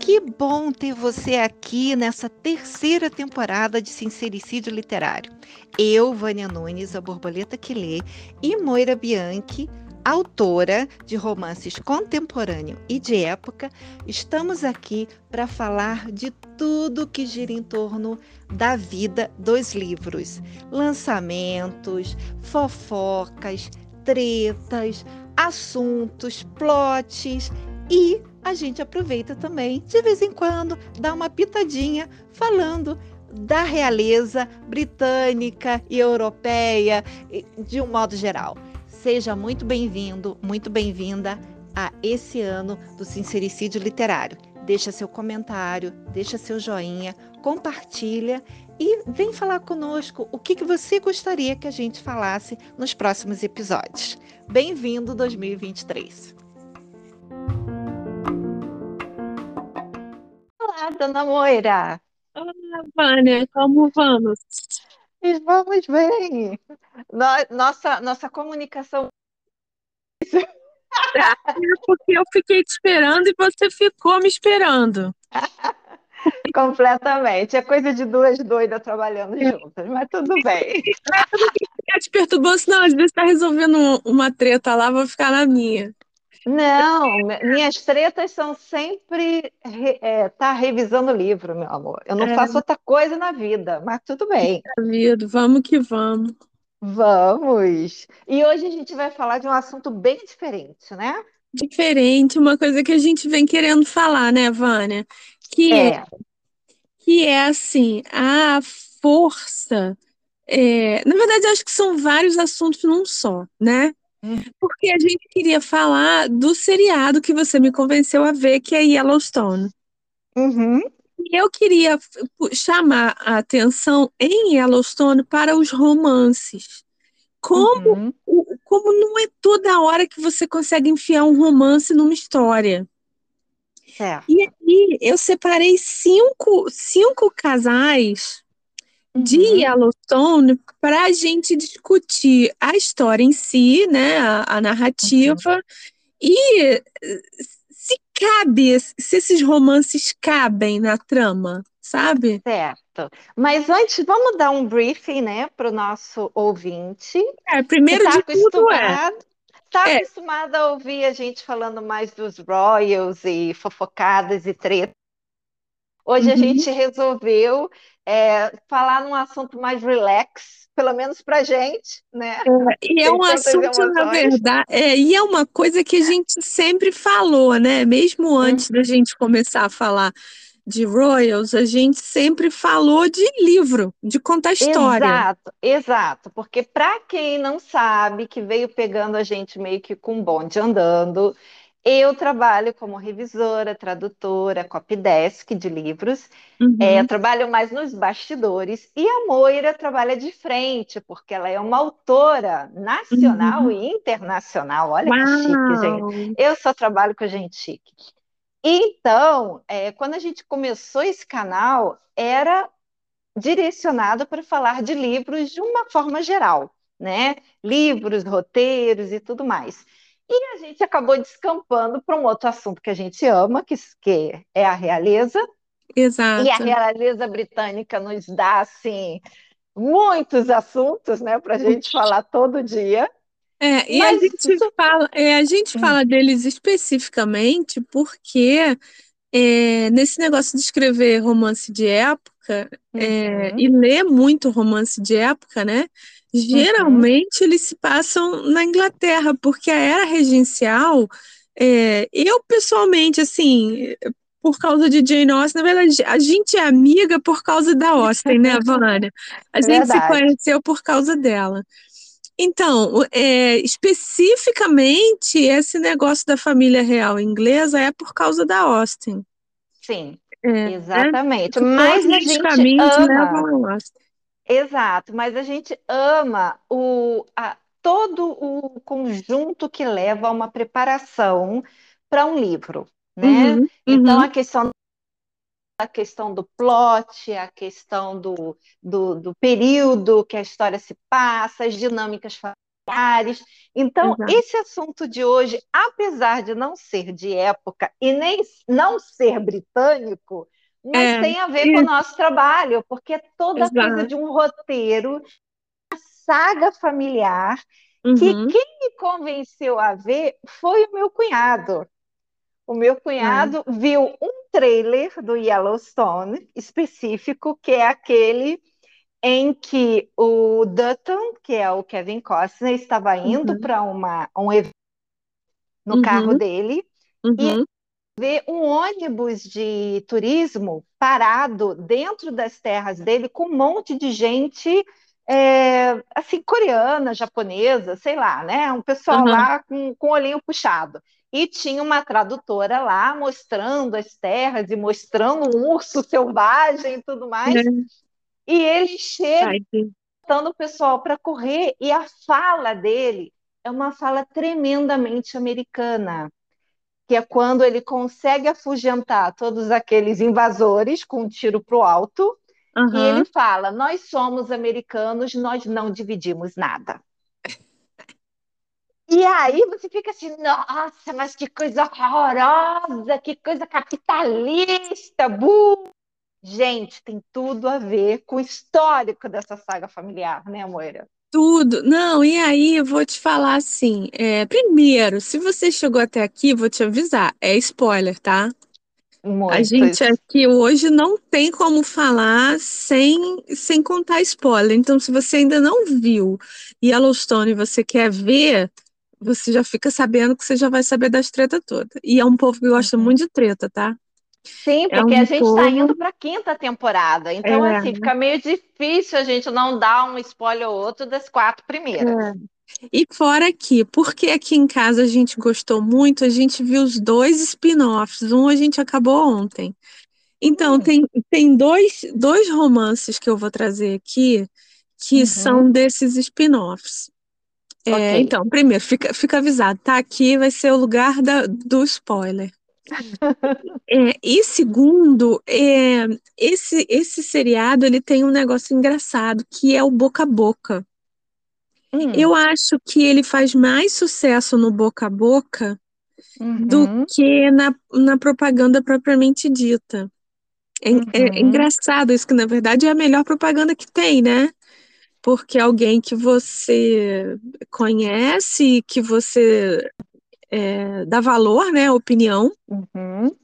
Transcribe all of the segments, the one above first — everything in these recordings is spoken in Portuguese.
Que bom ter você aqui nessa terceira temporada de Sincericídio Literário. Eu, Vânia Nunes, a borboleta que lê, e Moira Bianchi, autora de romances contemporâneo e de época, estamos aqui para falar de tudo que gira em torno da vida dos livros, lançamentos, fofocas, tretas, assuntos, plots e a gente aproveita também, de vez em quando, dá uma pitadinha falando da realeza britânica e europeia de um modo geral. Seja muito bem-vindo, muito bem-vinda a esse ano do Sincericídio Literário. Deixa seu comentário, deixa seu joinha, compartilha e vem falar conosco o que, que você gostaria que a gente falasse nos próximos episódios. Bem-vindo 2023! dona Moira? Olá, Vânia, como vamos? Vamos bem. Nossa, nossa comunicação. É porque eu fiquei te esperando e você ficou me esperando. Completamente. É coisa de duas doidas trabalhando juntas, mas tudo bem. Eu não ficar te perturbando, senão às vezes está resolvendo uma treta lá, vou ficar na minha. Não, minhas tretas são sempre é, tá revisando o livro, meu amor. Eu não é. faço outra coisa na vida, mas tudo bem. Vida, vamos que vamos. Vamos! E hoje a gente vai falar de um assunto bem diferente, né? Diferente, uma coisa que a gente vem querendo falar, né, Vânia? Que é, é que é assim, a força. É, na verdade, acho que são vários assuntos num só, né? Porque a gente queria falar do seriado que você me convenceu a ver, que é Yellowstone. Uhum. E eu queria chamar a atenção em Yellowstone para os romances. Como, uhum. como não é toda hora que você consegue enfiar um romance numa história. Certo. E aí eu separei cinco, cinco casais de uhum. Yellowstone para a gente discutir a história em si, né, a, a narrativa, uhum. e se cabe, se esses romances cabem na trama, sabe? Certo. Mas antes, vamos dar um briefing, né, para o nosso ouvinte. É, primeiro tá de tudo é. Está é. acostumado a ouvir a gente falando mais dos royals e fofocadas e tretas. Hoje uhum. a gente resolveu é, falar num assunto mais relax, pelo menos para gente, né? É, e é um assunto, na verdade, é, e é uma coisa que a gente sempre falou, né? Mesmo antes da gente começar a falar de Royals, a gente sempre falou de livro, de contar história. Exato, exato. Porque para quem não sabe, que veio pegando a gente meio que com bonde andando, eu trabalho como revisora, tradutora, copydesk de livros. Uhum. É, trabalho mais nos bastidores. E a Moira trabalha de frente, porque ela é uma autora nacional uhum. e internacional. Olha Uau. que chique, gente. Eu só trabalho com gente chique. Então, é, quando a gente começou esse canal, era direcionado para falar de livros de uma forma geral, né? Livros, roteiros e tudo mais. E a gente acabou descampando para um outro assunto que a gente ama, que, que é a realeza. Exato. E a realeza britânica nos dá, assim, muitos assuntos, né, para a gente falar todo dia. É, e Mas a gente isso... fala, é, a gente hum. fala deles especificamente porque é, nesse negócio de escrever romance de época é, uhum. e ler muito romance de época, né? Geralmente uhum. eles se passam na Inglaterra, porque a era regencial, é, eu pessoalmente, assim, por causa de Jane Austen, na verdade, a gente é amiga por causa da Austen, né, Vânia? A gente verdade. se conheceu por causa dela. Então, é, especificamente, esse negócio da família real inglesa é por causa da Austen. Sim, é, exatamente. Né? Mas a gente caminhos ama... levam a Austen. Exato, mas a gente ama o, a, todo o conjunto que leva a uma preparação para um livro, né? Uhum, então, uhum. a questão a questão do plot, a questão do, do, do, período que a história se passa, as dinâmicas familiares. Então, Exato. esse assunto de hoje, apesar de não ser de época e nem não ser britânico, mas é, tem a ver com o nosso trabalho, porque é toda Exato. coisa de um roteiro, uma saga familiar, uhum. que quem me convenceu a ver foi o meu cunhado. O meu cunhado é. viu um trailer do Yellowstone específico, que é aquele em que o Dutton, que é o Kevin Costner, estava indo uhum. para um evento no uhum. carro dele e uhum. vê um ônibus de turismo parado dentro das terras dele com um monte de gente é, assim coreana, japonesa, sei lá, né? Um pessoal uhum. lá com, com o olhinho puxado. E tinha uma tradutora lá mostrando as terras e mostrando um urso selvagem e tudo mais. Uhum. E ele chega botando o pessoal para correr, e a fala dele é uma fala tremendamente americana, que é quando ele consegue afugentar todos aqueles invasores com um tiro para o alto, uhum. e ele fala: Nós somos americanos, nós não dividimos nada. E aí você fica assim, nossa, mas que coisa horrorosa, que coisa capitalista, burro. Gente, tem tudo a ver com o histórico dessa saga familiar, né, Moira? Tudo. Não, e aí eu vou te falar assim: é, primeiro, se você chegou até aqui, vou te avisar, é spoiler, tá? A gente aqui hoje não tem como falar sem, sem contar spoiler. Então, se você ainda não viu Yellowstone e você quer ver, você já fica sabendo que você já vai saber das treta toda. E é um povo que gosta uhum. muito de treta, tá? Sim, é porque é um a gente está indo para a quinta temporada, então é. assim fica meio difícil a gente não dar um spoiler ou outro das quatro primeiras. É. E fora aqui, porque aqui em casa a gente gostou muito, a gente viu os dois spin-offs. Um a gente acabou ontem. Então, hum. tem, tem dois, dois romances que eu vou trazer aqui que uhum. são desses spin-offs. É, okay. Então, primeiro, fica, fica avisado, tá? Aqui vai ser o lugar da, do spoiler. É, e segundo, é, esse, esse seriado ele tem um negócio engraçado que é o boca a boca. Hum. Eu acho que ele faz mais sucesso no boca a boca uhum. do que na, na propaganda propriamente dita. É, é uhum. é, engraçado isso, que na verdade é a melhor propaganda que tem, né? Porque alguém que você conhece, que você é, dá valor, né, opinião. Uhum.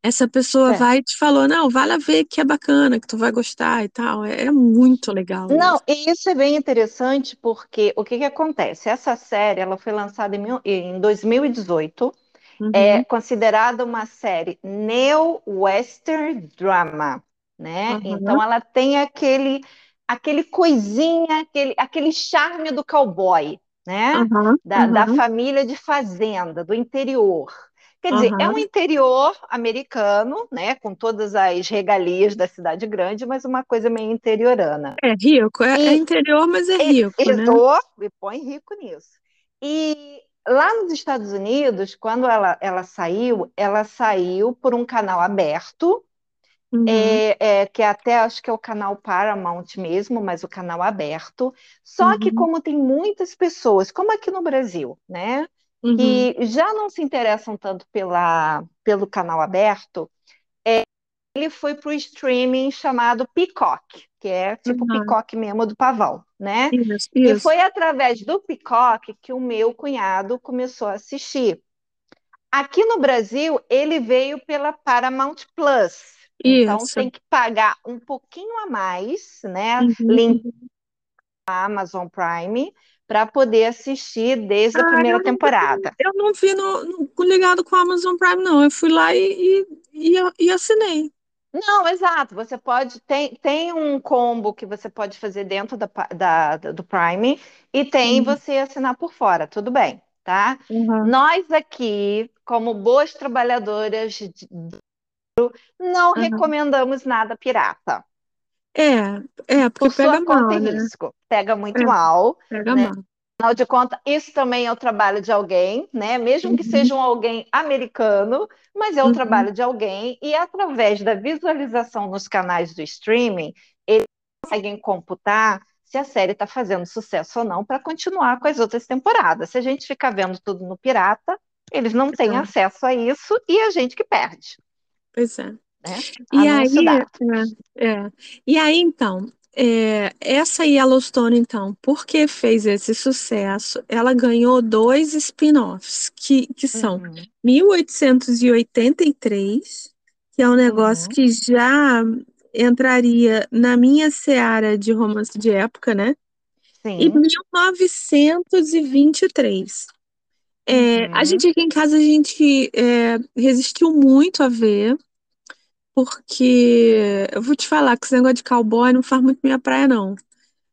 Essa pessoa é. vai e te falou, não, vale a ver que é bacana, que tu vai gostar e tal. É, é muito legal. Não, e isso é bem interessante porque o que que acontece? Essa série, ela foi lançada em, em 2018, uhum. é considerada uma série neo-western drama, né? Uhum. Então ela tem aquele aquele coisinha, aquele, aquele charme do cowboy, né? Uhum, da, uhum. da, família de fazenda, do interior. Quer dizer, é um interior americano, né? Com todas as regalias da cidade grande, mas uma coisa meio interiorana. É rico, é, é e, é interior, mas é rico. É, né? e põe rico nisso. E lá nos Estados Unidos, quando ela, ela saiu, ela saiu por um canal aberto, Uhum. É, é, que até acho que é o canal Paramount mesmo, mas o canal aberto. Só uhum. que como tem muitas pessoas, como aqui no Brasil, né, uhum. que já não se interessam tanto pela, pelo canal aberto, é, ele foi para o streaming chamado Peacock, que é tipo o Peacock mesmo do pavão, né? Isso, isso. E foi através do Peacock que o meu cunhado começou a assistir. Aqui no Brasil, ele veio pela Paramount Plus. Então Isso. tem que pagar um pouquinho a mais, né? Uhum. Link a Amazon Prime para poder assistir desde ah, a primeira eu temporada. eu não vi no, no, ligado com a Amazon Prime, não. Eu fui lá e, e, e, e assinei. Não, exato. Você pode tem, tem um combo que você pode fazer dentro da, da do Prime e tem uhum. você assinar por fora. Tudo bem, tá? Uhum. Nós aqui, como boas trabalhadoras de, não uhum. recomendamos nada pirata. É, é, porque Por pega mal, conta né? risco. Pega muito é, mal. Pega né? mal. Afinal de contas, isso também é o trabalho de alguém, né? Mesmo uhum. que seja um alguém americano, mas é o uhum. trabalho de alguém, e através da visualização nos canais do streaming, eles conseguem computar se a série está fazendo sucesso ou não para continuar com as outras temporadas. Se a gente ficar vendo tudo no Pirata, eles não têm É. acesso a isso e a gente que perde. Pois é. Né? E aí, é, é. E aí, então, é, essa Yellowstone, então, porque fez esse sucesso, ela ganhou dois spin-offs, que, que são Uhum. 1883, que é um negócio Uhum. que já entraria na minha seara de romance de época, né? E Sim. 1923. É, a Uhum. gente aqui em casa, a gente é, resistiu muito a ver, porque eu vou te falar que esse negócio de cowboy não faz muito minha praia, não.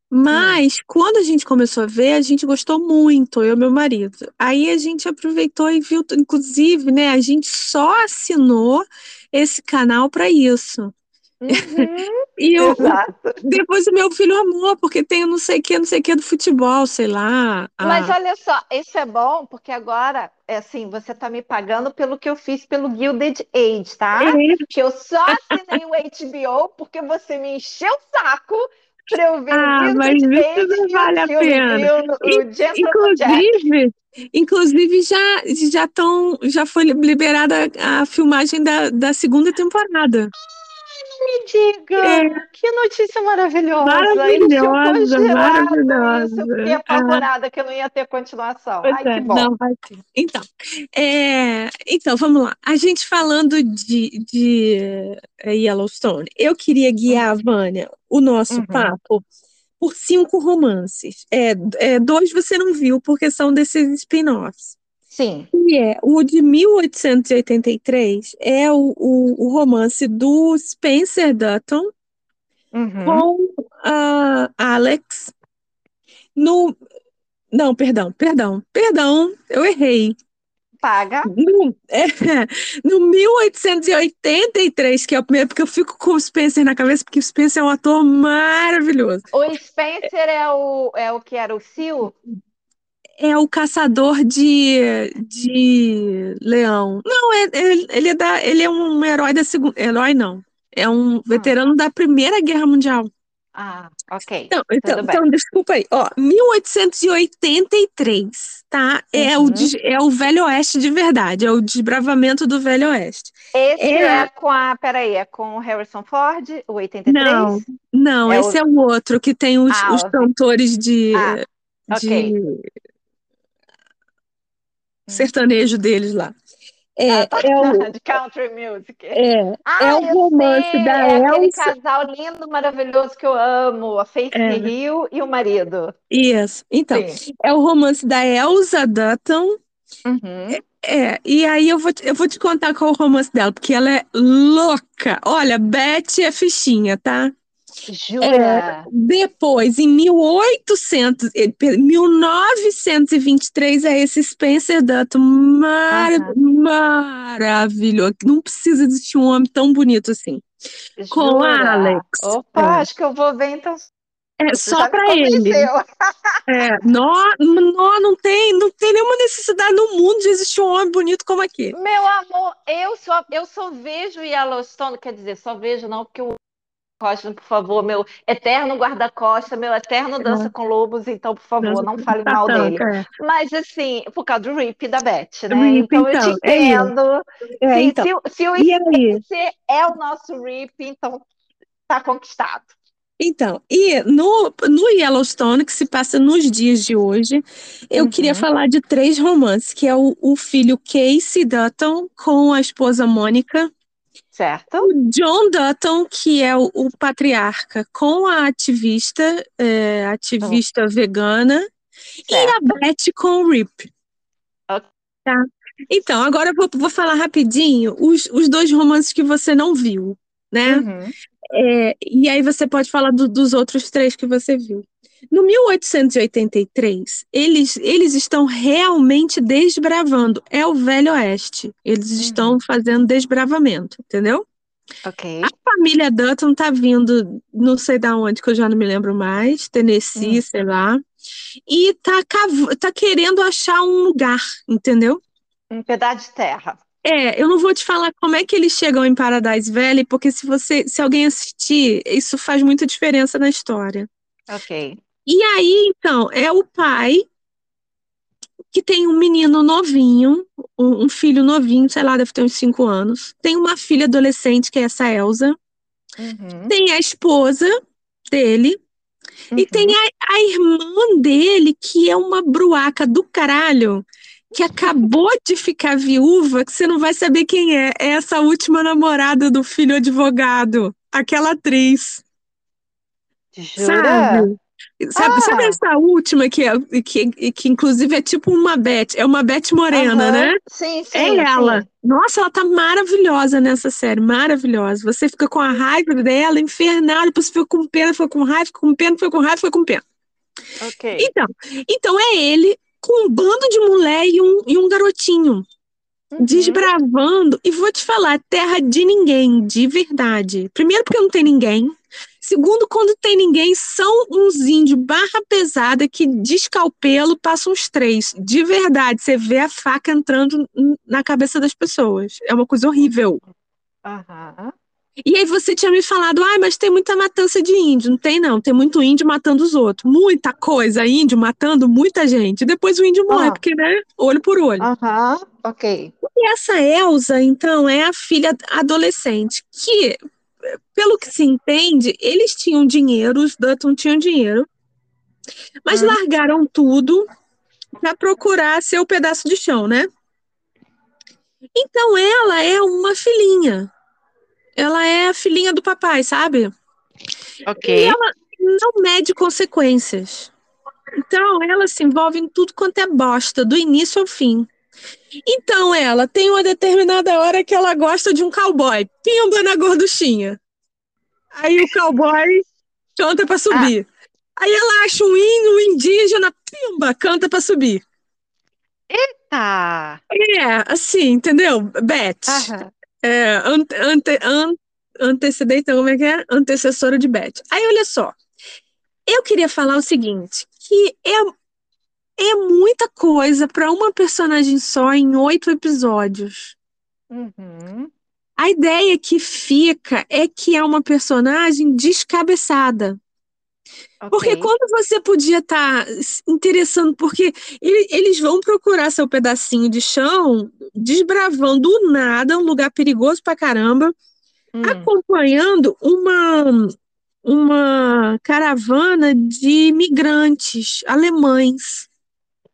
Mas quando a gente começou a ver, a gente gostou muito, eu e meu marido. Aí a gente aproveitou e viu, inclusive, né? A gente só assinou esse canal para isso. Uhum. E eu, Exato. depois o meu filho amou, porque tem o não sei o que, não sei o que do futebol, sei lá. Mas a- olha só, isso é bom porque agora, é assim, você está me pagando pelo que eu fiz pelo Gilded Age, tá? É, Que eu só assinei o HBO porque você me encheu o saco para eu ver Ah, o mas isso não vale a o pena. o, o Jack. Inclusive, inclusive já já tão, já foi liberada a filmagem da, da segunda temporada. Me diga, É. que notícia maravilhosa. Maravilhosa, maravilhosa. isso. Eu fiquei Ah. apavorada que não ia ter continuação. Pois Ai, é, que bom. não vai ter. Então, é, então, vamos lá. A gente falando de, de eh, Yellowstone, eu queria guiar, Vânia, o nosso Uhum. papo por cinco romances. É, é, dois você não viu, porque são desses spin-offs. Sim. E é, o de 1883 é o, o, o romance do Spencer Dutton Uhum. com a Alex no. Não, perdão, perdão, perdão, eu errei. Paga. No, é, no 1883, que é o primeiro, porque eu fico com o Spencer na cabeça, porque o Spencer é um ator maravilhoso. O Spencer é o, é o que era o Sil? É o caçador de, de leão. Não, é, ele, ele é da, ele é um herói da segunda. Herói não. É um veterano da Primeira Guerra Mundial. Ah, ok. Então, então, então, desculpa aí. Ó, 1883, tá? É, Uhum. o, de- é o Velho Oeste de verdade, é o desbravamento do Velho Oeste. Esse É. é, com a. Peraí, é com o Harrison Ford, o 83? Não, não, É esse o- é o outro que tem os, Ah, os cantores de, Ah, de ok. Sertanejo deles lá. É, Ah, tá. é o, De country music. é, Ah, é o eu romance sei, da é aquele Elsa. casal lindo, maravilhoso que eu amo, a Faith É. Hill e o marido. Isso. Então, Sim. é o romance da Elsa Dutton. Uhum. É, e aí eu vou, te- eu vou te contar qual é o romance dela, porque ela é louca. Olha, Beth é fichinha, tá? Jura? Depois, em 1800, eh, per- 1923, é esse Spencer Dutton mara- Aham. maravilhoso. Não precisa existir um homem tão bonito assim. com Jura? Alex. Opa, É. acho que eu vou ver então. É Você só para ele. É, nó, nó, não tem, não tem nenhuma necessidade no mundo de existir um homem bonito como aquele. Meu amor, eu só, eu só vejo Yellowstone, quer dizer, só vejo não, porque o Costa, por favor, meu eterno guarda-costa, meu eterno dança com lobos, então, por favor, não fale mal dele. É, Mas assim, por causa do Rip da Beth, né? Rip, então eu te então, é entendo. é, Sim, então. se, se o? Spencer é o nosso Rip, então tá conquistado. Então, e no, no Yellowstone, que se passa nos dias de hoje, eu Uhum. queria falar de três romances, que é o, o filho Casey Dutton com a esposa Mônica, Certo? o John Dutton, que é o, o patriarca, com a ativista, é, ativista vegana, e a Certo. Beth com o Rip. Ok. Tá? Então, agora eu vou, vou falar rapidinho os, os dois romances que você não viu, né? Uhum. É, e aí você pode falar do- dos outros três que você viu. No 1883, eles, eles estão realmente desbravando. É o Velho Oeste. Eles estão fazendo desbravamento, entendeu? Ok. A família Dutton tá vindo, não sei da onde, que eu já não me lembro mais, Tennessee, Hum. sei lá, e tá, cav- tá querendo achar um lugar, entendeu? Um pedaço de terra. É, eu não vou te falar como é que eles chegam em Paradise Valley, porque se você, se alguém assistir, isso faz muita diferença na história. Ok. E aí, então, é o pai que tem um menino novinho, um, filho novinho, sei lá, deve ter uns cinco anos. Tem uma filha adolescente, que é essa Elsa. Uhum. Tem a esposa dele. Uhum. E tem a, a irmã dele, que é uma bruaca do caralho, que acabou de ficar viúva, que você não vai saber quem é. É essa última namorada do filho advogado, aquela atriz. Jura? Sabe? Sabe, Ah. sabe essa última que, é, que, que inclusive é tipo uma Beth, é uma Beth Morena, Aham. né? Sim, sim. É ela. sim. Nossa, ela tá maravilhosa nessa série, maravilhosa. Você fica com a raiva dela, infernal, depois fica com pena, fica com raiva, fica com pena, fica com raiva, fica com pena. Ok. Então, então é ele com um bando de mulher e um, e um garotinho Uhum. desbravando. E vou te falar, terra de ninguém, de verdade. Primeiro, porque não tem ninguém. Segundo, quando tem ninguém, são uns índios barra pesada que descalpelo passam uns três. De verdade, você vê a faca entrando na cabeça das pessoas. É uma coisa horrível. Aham. E aí você tinha me falado, ah, mas tem muita matança de índio. Não tem, não. Tem muito índio matando os outros. Muita coisa, índio matando muita gente. Depois o índio morre, Ah. porque, né? Olho por olho. Aham. Ok. E essa Elsa, então, é a filha adolescente, que, pelo que se entende, eles tinham dinheiro, os Dutton tinham dinheiro, mas Hum. largaram tudo para procurar seu pedaço de chão, né? Então ela é uma filhinha. Ela é a filhinha do papai, sabe? Ok. Não mede consequências. Então ela se envolve em tudo quanto é bosta, do início ao fim. Então ela tem uma determinada hora que ela gosta de um cowboy. Pimba na gorduchinha. Aí o cowboy canta pra subir. Aí ela acha um um indígena, pimba, canta pra subir. Tá. É, assim, entendeu? Beth. É, ante, ante, an- antecedente, como é que é? Antecessora de Beth. Aí, olha só. Eu queria falar o seguinte, que é, é muita coisa para uma personagem só em oito episódios. Uhum. A ideia que fica é que é uma personagem descabeçada. Porque Ok. quando você podia estar se interessando, porque ele- eles vão procurar seu pedacinho de chão, desbravando do nada, um lugar perigoso pra caramba, Hum. acompanhando uma, uma caravana de imigrantes alemães.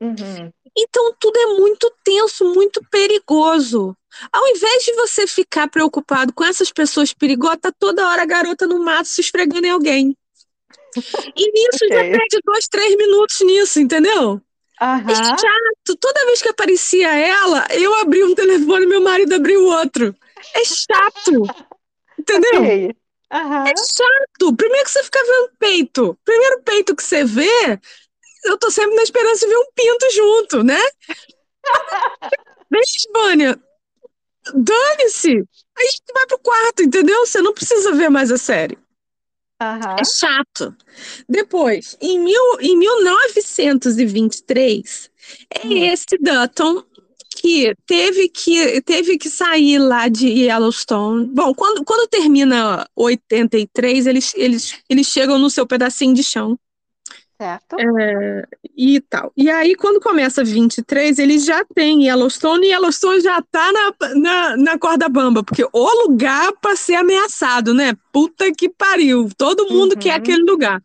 Uhum. Então tudo é muito tenso, muito perigoso. Ao invés de você ficar preocupado com essas pessoas perigosas, tá toda hora a garota no mato se esfregando em alguém. E nisso já Ok. perde dois, três minutos nisso, entendeu? É Aham. chato. Toda vez que aparecia ela, eu abria um telefone e meu marido abria o outro. É chato. Entendeu? Ok. Aham. É chato. Primeiro que você fica vendo peito. Primeiro peito que você vê, eu tô sempre na esperança de ver um pinto junto, né? Vem, Vânia. Dane-se. Aí a gente vai pro quarto, entendeu? Você não precisa ver mais a série. Aham. É chato. Depois, em, mil, em 1923, é Hum. esse Dutton que teve que teve que sair lá de Yellowstone. Bom, quando, quando termina 83, eles, eles, eles chegam no seu pedacinho de chão Certo. é, e tal. E aí, quando começa 23, eles já têm Yellowstone e Yellowstone já tá na, na, na corda bamba, porque o lugar para ser ameaçado, né? Puta que pariu. Todo mundo Uhum. quer aquele lugar.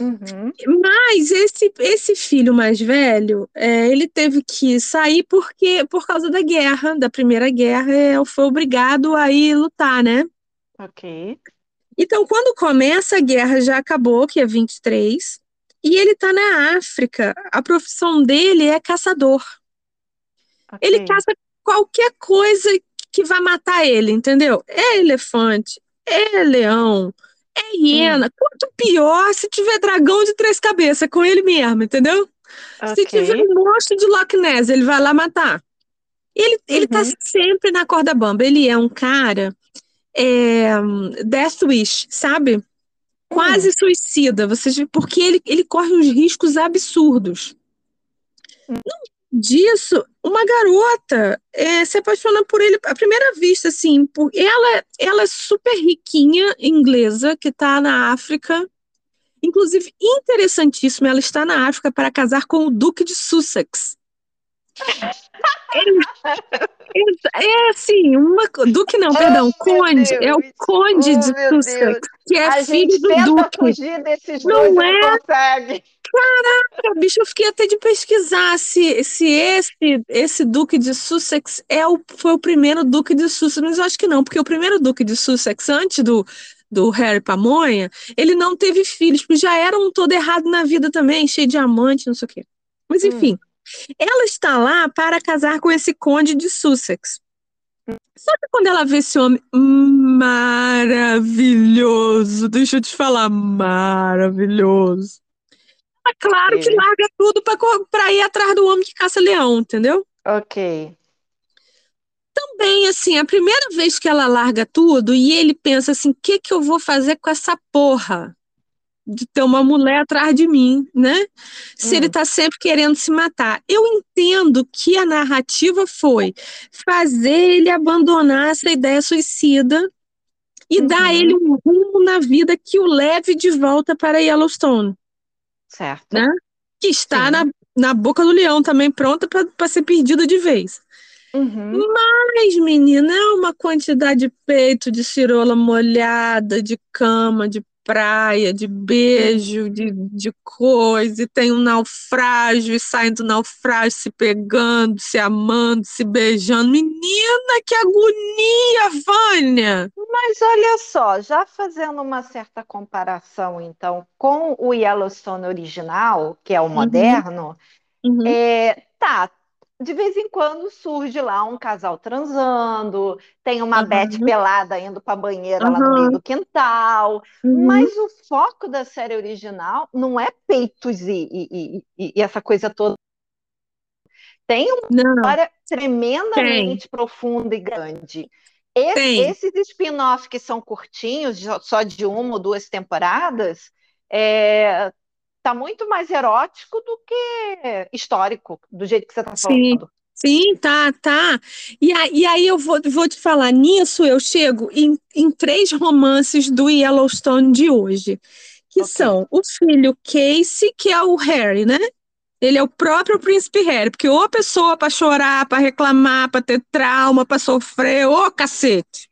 Uhum. Mas esse, esse filho mais velho, é, ele teve que sair porque por causa da guerra, da Primeira Guerra, é, foi obrigado a ir lutar, né? Ok. Então, quando começa a guerra, já acabou, que é 23, e ele tá na África. A profissão dele é caçador. Ele ok. caça qualquer coisa que vai matar ele, entendeu? É elefante, é leão, é hiena. Quanto pior se tiver dragão de três cabeças com ele mesmo, entendeu? Se Ok. tiver um monstro de Loch Ness, ele vai lá matar. Ele, ele tá Uhum. sempre na corda bamba. Ele é um cara é, Death Wish, sabe? Quase suicida. Vocês, porque ele, ele corre uns riscos absurdos. Disso, uma garota é, se apaixona por ele à primeira vista, assim. Por, ela, ela é super riquinha, inglesa, que tá na África. Inclusive, interessantíssimo, ela está na África para casar com o Duque de Sussex. É, é assim, uma Duque não, perdão, oh, Conde, é o Conde oh, de Sussex, que é a filho do Duque. Fugir desses não dois, é? Não consegue. Caraca, bicho, eu fiquei até de pesquisar se, se esse, esse Duque de Sussex é o, foi o primeiro Duque de Sussex, mas eu acho que não, porque o primeiro Duque de Sussex, antes do, do Harry Pamonha, ele não teve filhos, porque já era um todo errado na vida também, cheio de amante, não sei o quê. Mas hum. enfim, hum. Ela está lá para casar com esse conde de Sussex. Só que quando ela vê esse homem maravilhoso, deixa eu te falar, maravilhoso. É claro que larga tudo para ir atrás do homem que caça leão, entendeu? Ok. Também, assim, a primeira vez que ela larga tudo e ele pensa assim: o que, que eu vou fazer com essa porra? De ter uma mulher atrás de mim, né? Se hum. ele tá sempre querendo se matar. Eu entendo que a narrativa foi fazer ele abandonar essa ideia suicida e uhum. dar ele um rumo na vida que o leve de volta para Yellowstone. Certo. Né? Que está na, na boca do leão também, pronta para ser perdida de vez. Uhum. Mas, menina, é uma quantidade de peito, de cirola molhada, de cama, de praia, de beijo, de, de coisa, e tem um naufrágio, e saem do naufrágio se pegando, se amando, se beijando. Menina, que agonia, Vânia! Mas olha só, já fazendo uma certa comparação, então, com o Yellowstone original, que é o uhum. moderno, uhum. É, tá, de vez em quando surge lá um casal transando, tem uma uhum. Beth pelada indo para a banheira uhum. lá no meio do quintal, uhum. mas o foco da série original não é peitos e, e, e, e essa coisa toda. Tem uma não. história tremendamente tem. profunda e grande. Esse, esses spin-offs que são curtinhos, só de uma ou duas temporadas, é, tá muito mais erótico do que histórico, do jeito que você está falando. Sim, tá, tá. E, e aí eu vou, vou te falar, nisso eu chego em, em três romances do Yellowstone de hoje, que okay. são o filho Casey, que é o Harry, né? Ele é o próprio príncipe Harry, porque ou a pessoa para chorar, para reclamar, para ter trauma, para sofrer, ô cacete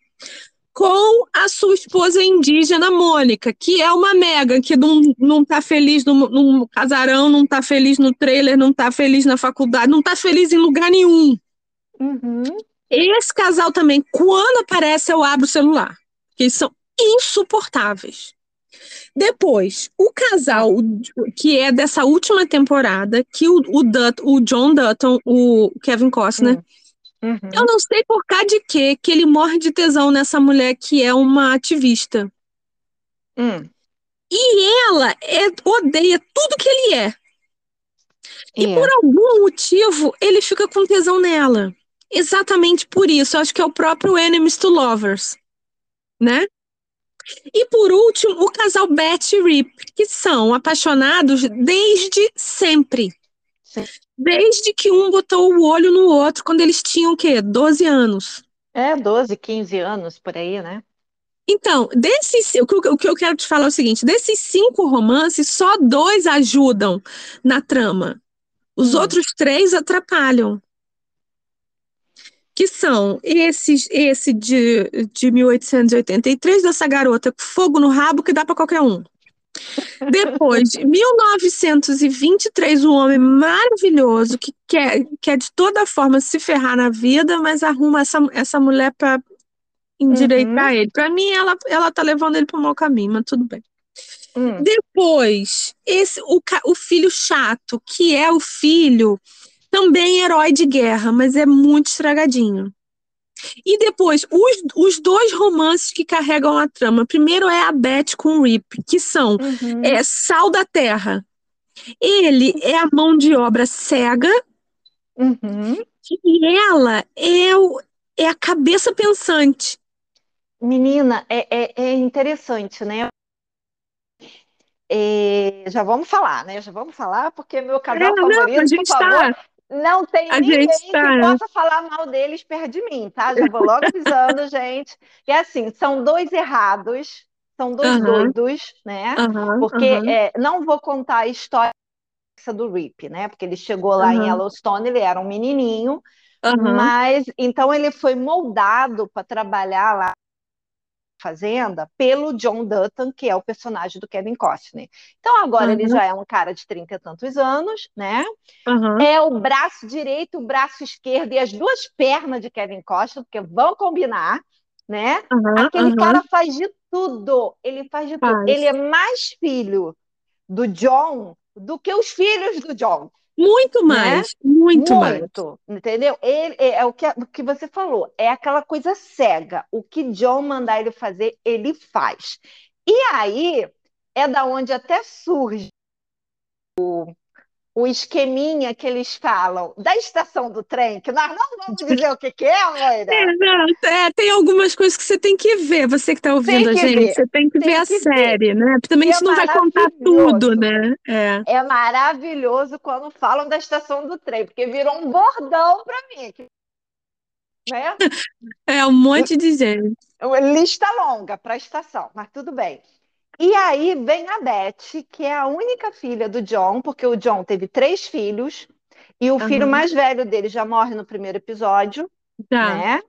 com a sua esposa indígena, Mônica, que é uma mega, que não, não tá feliz no, no casarão, não tá feliz no trailer, não tá feliz na faculdade, não tá feliz em lugar nenhum. Uhum. Esse casal também, quando aparece, eu abro o celular, porque eles são insuportáveis. Depois, o casal que é dessa última temporada, que o, o, Dut, o John Dutton, o Kevin Costner, uhum Uhum. Eu não sei por causa de quê que ele morre de tesão nessa mulher que é uma ativista. Hum. E ela é, odeia tudo que ele é. E é. por algum motivo ele fica com tesão nela. Exatamente por isso. Eu acho que é o próprio Enemies to Lovers. Né? E por último, o casal Beth e Rip, que são apaixonados desde sempre. Sim. Desde que um botou o olho no outro quando eles tinham o quê? 12 anos. É, 12, 15 anos por aí, né? Então, desses, o, que, o que eu quero te falar é o seguinte: desses cinco romances, só dois ajudam na trama. Os hum. outros três atrapalham. Que são esses, esse de, de 1883, dessa garota com fogo no rabo que dá para qualquer um. Depois, de 1923, um homem maravilhoso que quer, quer de toda forma se ferrar na vida, mas arruma essa, essa mulher para endireitar uhum. ele. Para mim, ela, ela tá levando ele para o mau caminho, mas tudo bem. Uhum. Depois, esse o, o filho chato, que é o filho também herói de guerra, mas é muito estragadinho. E depois, os, os dois romances que carregam a trama. Primeiro é a Beth com o Rip, que são uhum. é, Sal da Terra. Ele é a mão de obra cega. Uhum. E ela é, o, é a cabeça pensante. Menina, é, é, é interessante, né? É, já vamos falar, né? Já vamos falar, porque meu casal é, favorito, não, por favor, tá não tem a ninguém que tá... possa falar mal deles perto de mim, tá? Já vou logo avisando, gente. E assim, são dois errados, são dois doidos, né? Porque é, não vou contar a história do Rip, né? Porque ele chegou lá em Yellowstone, ele era um menininho, mas então ele foi moldado para trabalhar lá fazenda pelo John Dutton, que é o personagem do Kevin Costner. Então agora ele aham, já é um cara de trinta e tantos anos, né? aham, É o braço direito, o braço esquerdo e as duas pernas de Kevin Costner, porque vão combinar, né? aham, Aquele aham, cara faz de tudo, ele faz de tudo. faz. Ele é mais filho do John do que os filhos do John, Muito né? mais, muito mais. Muito, entendeu? Ele é, é o que, o que você falou, é aquela coisa cega. O que John mandar ele fazer, ele faz. E aí é da onde até surge o esqueminha que eles falam da estação do trem, que nós não vamos dizer o que que é, É, Moira. não, é, tem algumas coisas que você tem que ver. Você que está ouvindo a gente, ver, você tem que ver tem a que ver. série, né? Porque também E a é gente não vai contar tudo, né? É. É maravilhoso quando falam da estação do trem, porque virou um bordão para mim, né? É um monte de gente. Lista longa para a estação, mas tudo bem. E aí vem a Beth, que é a única filha do John, porque o John teve três filhos, e o filho Aham. mais velho dele já morre no primeiro episódio, Tá. né?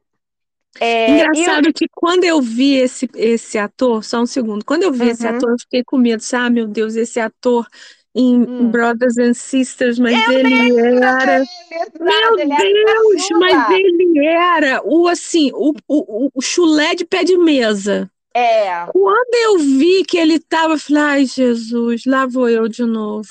É, Engraçado que quando eu vi esse, esse ator, só um segundo, quando eu vi esse Uhum. ator, eu fiquei com medo, sabe? Ah, meu Deus, esse ator em Hum. Brothers and Sisters, mas Eu ele era. Meu ele era Deus, mas caçula. ele era o assim, o, o, o chulé de pé de mesa. É, Quando eu vi que ele tava, eu falei, ai, Jesus, lá vou eu de novo.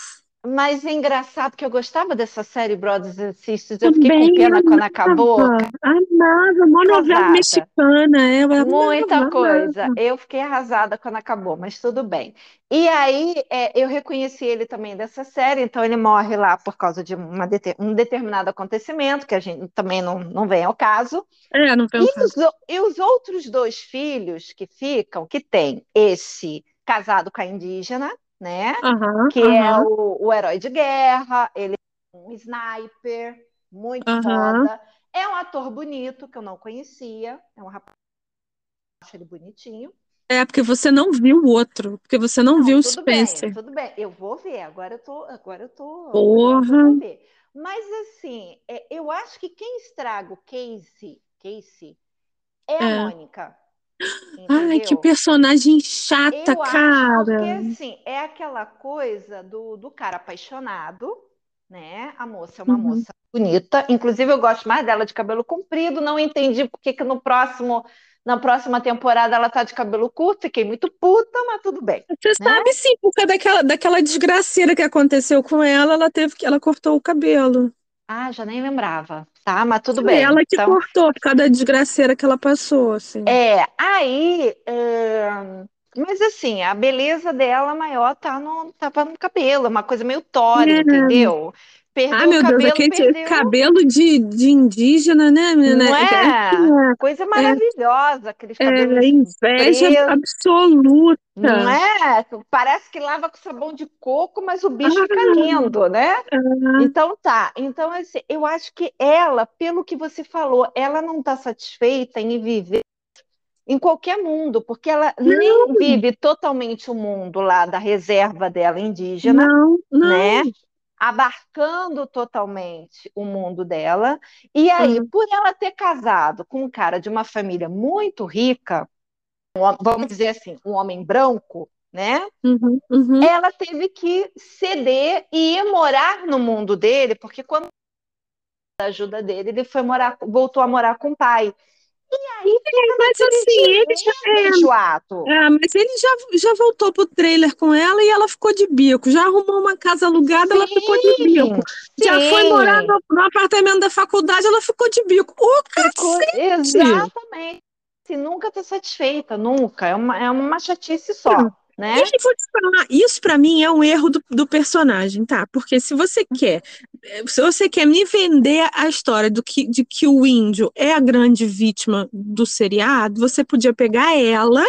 Mas é engraçado que eu gostava dessa série Brothers and Sisters, eu fiquei com Também pena quando acabou. amava, amava, uma novela mexicana, eu amava, Muita amava. coisa. Eu fiquei arrasada quando acabou, mas tudo bem. E aí, é, eu reconheci ele também dessa série, então ele morre lá por causa de um determinado acontecimento, que a gente também não, não vem ao caso. É, não E os, e os outros dois filhos que ficam, que tem esse casado com a indígena, né? Aham, Que é aham, o, o herói de guerra, ele é um sniper, muito aham. foda. É um ator bonito, que eu não conhecia, é um rapaz, acho ele bonitinho. É, porque você não viu o outro, porque você não Não, viu o tudo bem, Spencer. tudo bem. Eu vou ver. Agora eu tô, agora eu tô Porra. eu. Mas assim, é, eu acho que quem estraga o Casey, Casey é a É. Mônica, Ai, que entendeu? personagem chata, Eu cara. porque assim, é aquela coisa do, do cara apaixonado, né? A moça é uma Uhum. moça bonita. Inclusive, eu gosto mais dela de cabelo comprido. Não entendi por que que no próximo, na próxima temporada ela tá de cabelo curto. Fiquei muito puta, mas tudo bem, Você né? sabe sim, por causa daquela, daquela desgraceira que aconteceu com ela, ela teve que, ela cortou o cabelo. Ah, já nem lembrava, tá? Mas tudo Foi bem. ela que Então, cortou, por causa da desgraceira que ela passou, assim. é, aí, é, mas assim, a beleza dela maior tá no, tava no cabelo, uma coisa meio Tori, É. entendeu? Ah, Perdeu o meu Deus, cabelo, aquele perdeu. cabelo de, de indígena, né, menina? Não É, é? é, Coisa maravilhosa, aqueles é cabelos inveja presos, absoluta. não é? Parece que lava com sabão de coco, mas o bicho fica Ah, lindo, né? ah, Então tá. Então, assim, eu acho que ela, pelo que você falou, ela não está satisfeita em viver em qualquer mundo, porque ela nem vive totalmente o mundo lá da reserva dela indígena, não, não. né? Abarcando totalmente o mundo dela. E aí, Uhum. por ela ter casado com um cara de uma família muito rica, vamos dizer assim, um homem branco, né? Uhum, uhum. Ela teve que ceder e ir morar no mundo dele, porque quando a ajuda dele, ele foi morar, voltou a morar com o pai. E aí fica Mas naquele assim, ele já, dilema é, enjoado. é, mas ele já, já voltou pro trailer com ela e ela ficou de bico. Já arrumou uma casa alugada, ela ficou de bico. Sim, Já foi sim. morar no, no apartamento da faculdade, ela ficou de bico. Ô, Ficou- cacete! Exatamente. Se nunca tá satisfeita, nunca. É uma, é uma chatice só, né? E aí, vou te falar, isso pra mim é um erro do, do personagem, tá? Porque se você quer, se você quer me vender a história do que, de que o índio é a grande vítima do seriado, você podia pegar ela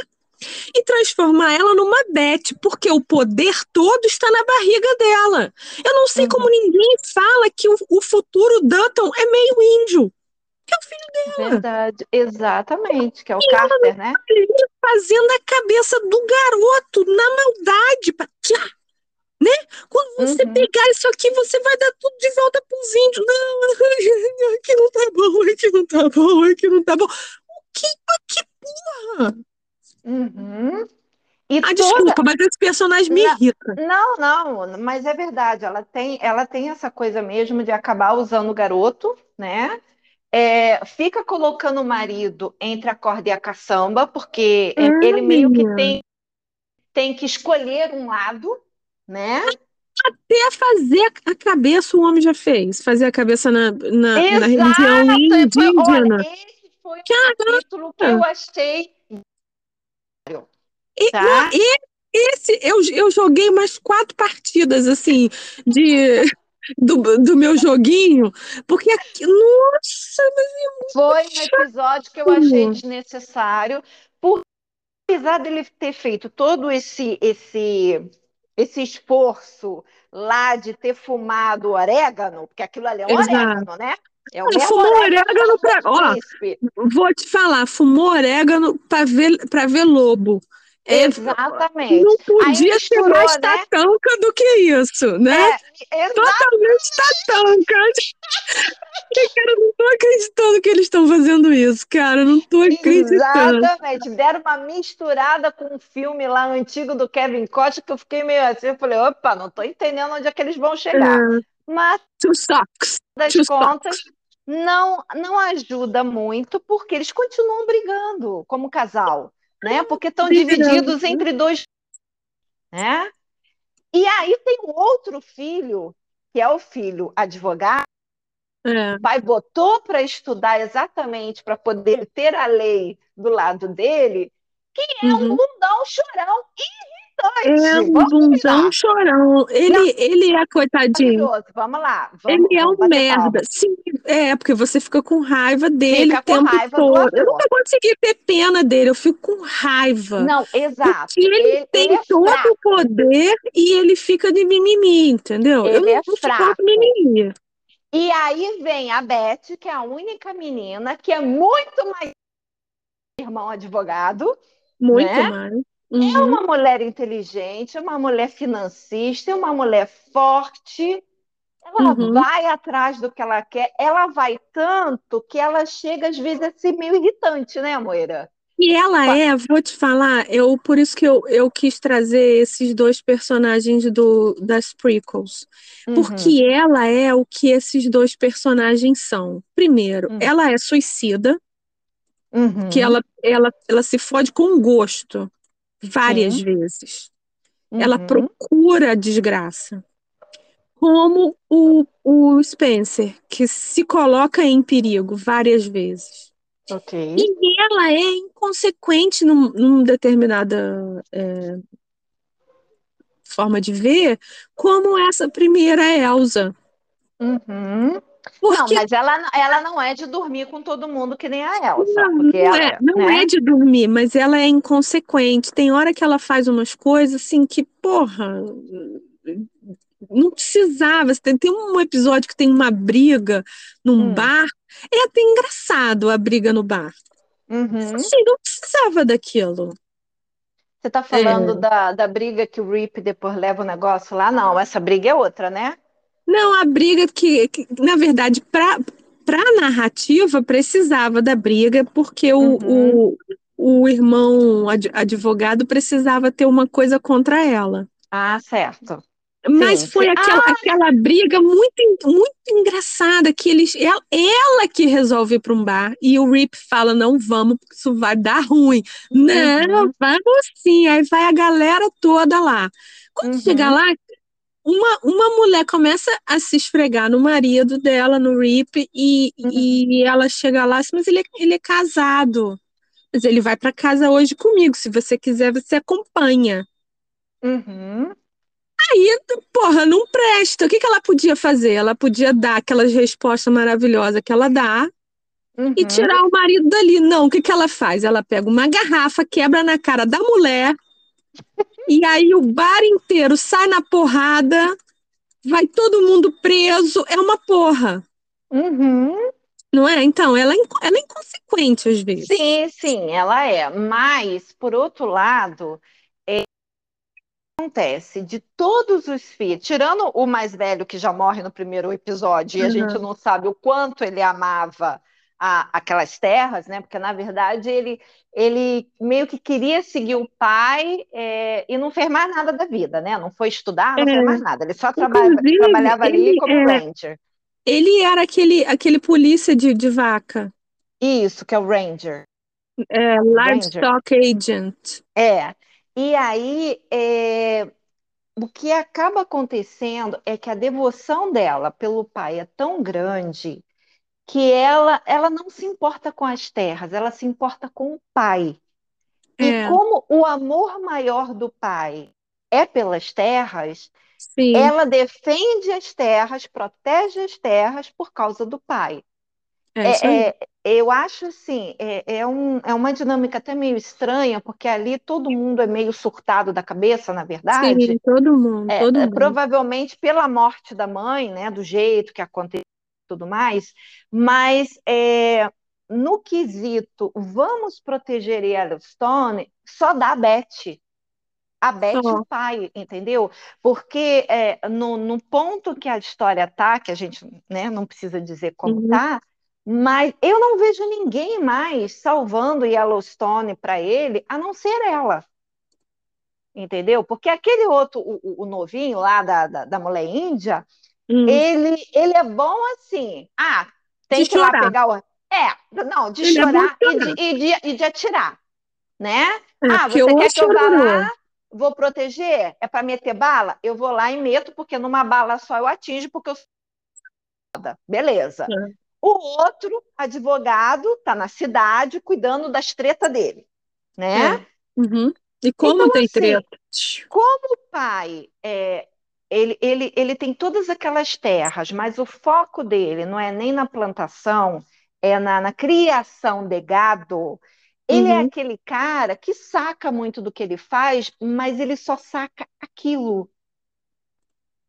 e transformar ela numa Beth, porque o poder todo está na barriga dela. Eu não sei Uhum. como ninguém fala que o, o futuro Dutton é meio índio. É o filho dela. Verdade, exatamente, que é o e Carter, né? Fazendo a cabeça do garoto na maldade, pra... né? Quando você uhum. pegar isso aqui, você vai dar tudo de volta pros índios. Não, aqui não tá bom, aqui não tá bom, aqui não tá bom. O que, que porra? Uhum. E ah, toda... desculpa, mas esse personagem me irrita. Não, não, mas é verdade. Ela tem, ela tem essa coisa mesmo de acabar usando o garoto, né? É, fica colocando o marido entre a corda e a caçamba, porque ele meio que tem, tem que escolher um lado, né? Até fazer a cabeça o homem já fez. Fazer a cabeça na, na, Exato, na religião indígena. Olha, esse foi o capítulo que eu achei e, tá? e esse, eu, eu joguei umas quatro partidas, assim, de, do, do meu joguinho, porque, nossa, mas é Foi um episódio que eu achei desnecessário, por apesar dele ter feito todo esse, esse, esse esforço lá de ter fumado orégano, porque aquilo ali é um Exato. orégano, né? É o fumou orégano pra. Ó, vou te falar, fumou orégano para ver, pra ver lobo. Exatamente. Não podia ser mais né? tatanca do que isso, né? É, Totalmente tatanca. cara, não tô acreditando que eles estão fazendo isso, cara. Não tô acreditando. Exatamente. Deram uma misturada com um filme lá antigo do Kevin Costa que eu fiquei meio assim. Eu falei, opa, não tô entendendo onde é que eles vão chegar. É. Mas, Two socks. das Two contas, socks. não, não ajuda muito porque eles continuam brigando como casal né? Porque estão divididos entre dois, né? E aí tem um outro filho, que é o filho advogado, é. pai botou para estudar exatamente para poder ter a lei do lado dele, que é uhum. um bundão chorão é um bundão chorão. Ele, não, ele é coitadinho. Vamos lá. Vamos, ele é um merda. Palma. Sim, é, porque você fica com raiva dele fica o tempo todo. Eu nunca consegui ter pena dele, eu fico com raiva. Não, exato. Porque ele, ele tem é todo fraco. o poder e ele fica de mimimi, entendeu? Ele eu é fraco. Mimimi. E aí vem a Beth, que é a única menina que é muito mais irmão advogado. Muito né? mais. É uhum. É uma mulher inteligente, é uma mulher financista, é uma mulher forte. Ela uhum. vai atrás do que ela quer, ela vai tanto que ela chega às vezes a ser meio irritante, né, Moira? E ela é, vou te falar, eu por isso que eu, eu quis trazer esses dois personagens do, das prequels. Uhum. Porque ela é o que esses dois personagens são. Primeiro, uhum. ela é suicida, uhum. que ela, ela, ela se fode com gosto várias Sim. vezes. Uhum. Ela procura a desgraça. Como o, o Spencer, que se coloca em perigo várias vezes. Ok. E ela é inconsequente num, num determinada é, forma de ver, como essa primeira Elsa. Uhum. Porque... Não, mas ela, ela não é de dormir com todo mundo que nem a Elsa. Não, não, ela, é, não né? é de dormir, mas ela é inconsequente. Tem hora que ela faz umas coisas assim que, porra, não precisava. Tem, tem um episódio que tem uma briga num hum. bar. É até engraçado a briga no bar. Uhum. Assim, não precisava daquilo. Você tá falando é. da, da briga que o Rip depois leva o negócio lá? Não, essa briga é outra, né? Não, a briga que, que na verdade, para a narrativa precisava da briga porque o, uhum. o, o irmão advogado precisava ter uma coisa contra ela. Ah, certo. Mas sim, foi. Aquela, ah! aquela briga muito, muito engraçada que eles, ela, ela que resolve ir para um bar e o Rip fala não vamos porque isso vai dar ruim. Uhum. Não, vamos sim. Aí vai a galera toda lá. Quando uhum. chega lá, uma, uma mulher começa a se esfregar no marido dela, no Rip, e, uhum. e ela chega lá assim, mas ele, é, ele é casado. Mas ele vai para casa hoje comigo. Se você quiser, você acompanha. Uhum. Aí, porra, não presta. O que, que ela podia fazer? Ela podia dar aquelas respostas maravilhosas que ela dá uhum. e tirar o marido dali. Não, o que, que ela faz? Ela pega uma garrafa, quebra na cara da mulher, e aí o bar inteiro sai na porrada, vai todo mundo preso, é uma porra. Uhum. Não é? Então, ela, é ela é inconsequente às vezes. Sim, sim, ela é. Mas, por outro lado, é, acontece de todos os filhos, tirando o mais velho que já morre no primeiro episódio, e a gente não sabe o quanto ele amava a, aquelas terras, né? Porque na verdade ele, ele meio que queria seguir o pai é, e não fez mais nada da vida, né? Não foi estudar, não é. fez mais nada. Ele só trabalha, trabalhava ali como é, ranger. Ele era aquele, aquele polícia de, de vaca. Isso, que é o ranger. É, livestock agent. É. E aí, é, o que acaba acontecendo é que a devoção dela pelo pai é tão grande que ela, ela não se importa com as terras, ela se importa com o pai. É. E como o amor maior do pai é pelas terras, Sim. ela defende as terras, protege as terras por causa do pai. É, é, é eu acho assim, é, é, um, é uma dinâmica até meio estranha, porque ali todo mundo é meio surtado da cabeça, na verdade. Sim, todo mundo, é, todo é, mundo. Provavelmente pela morte da mãe, né, do jeito que aconteceu tudo mais, mas é, no quesito vamos proteger Yellowstone, só dá a Beth. A Beth oh. o pai, entendeu? Porque é, no, no, ponto que a história tá, que a gente né, não precisa dizer como uhum. tá, mas eu não vejo ninguém mais salvando Yellowstone para ele, a não ser ela. Entendeu? Porque aquele outro, o, o novinho lá da, da, da mulher índia, Hum. Ele, ele é bom assim. Ah, tem de que ir lá pegar o. É, não, de ele é chorar, é e, de, e, de, e, de, atirar. Né? É, ah, você quer que eu vá lá? Vou proteger? É para meter bala? Eu vou lá e meto, porque numa bala só eu atingo, porque eu sou. Beleza. É. O outro advogado está na cidade cuidando das tretas dele, né? É. Uhum. E como então, tem assim, treta? Como o pai é, ele, ele, ele tem todas aquelas terras, mas o foco dele não é nem na plantação, é na, na criação de gado. Ele é uhum. é aquele cara que saca muito do que ele faz, mas ele só saca aquilo,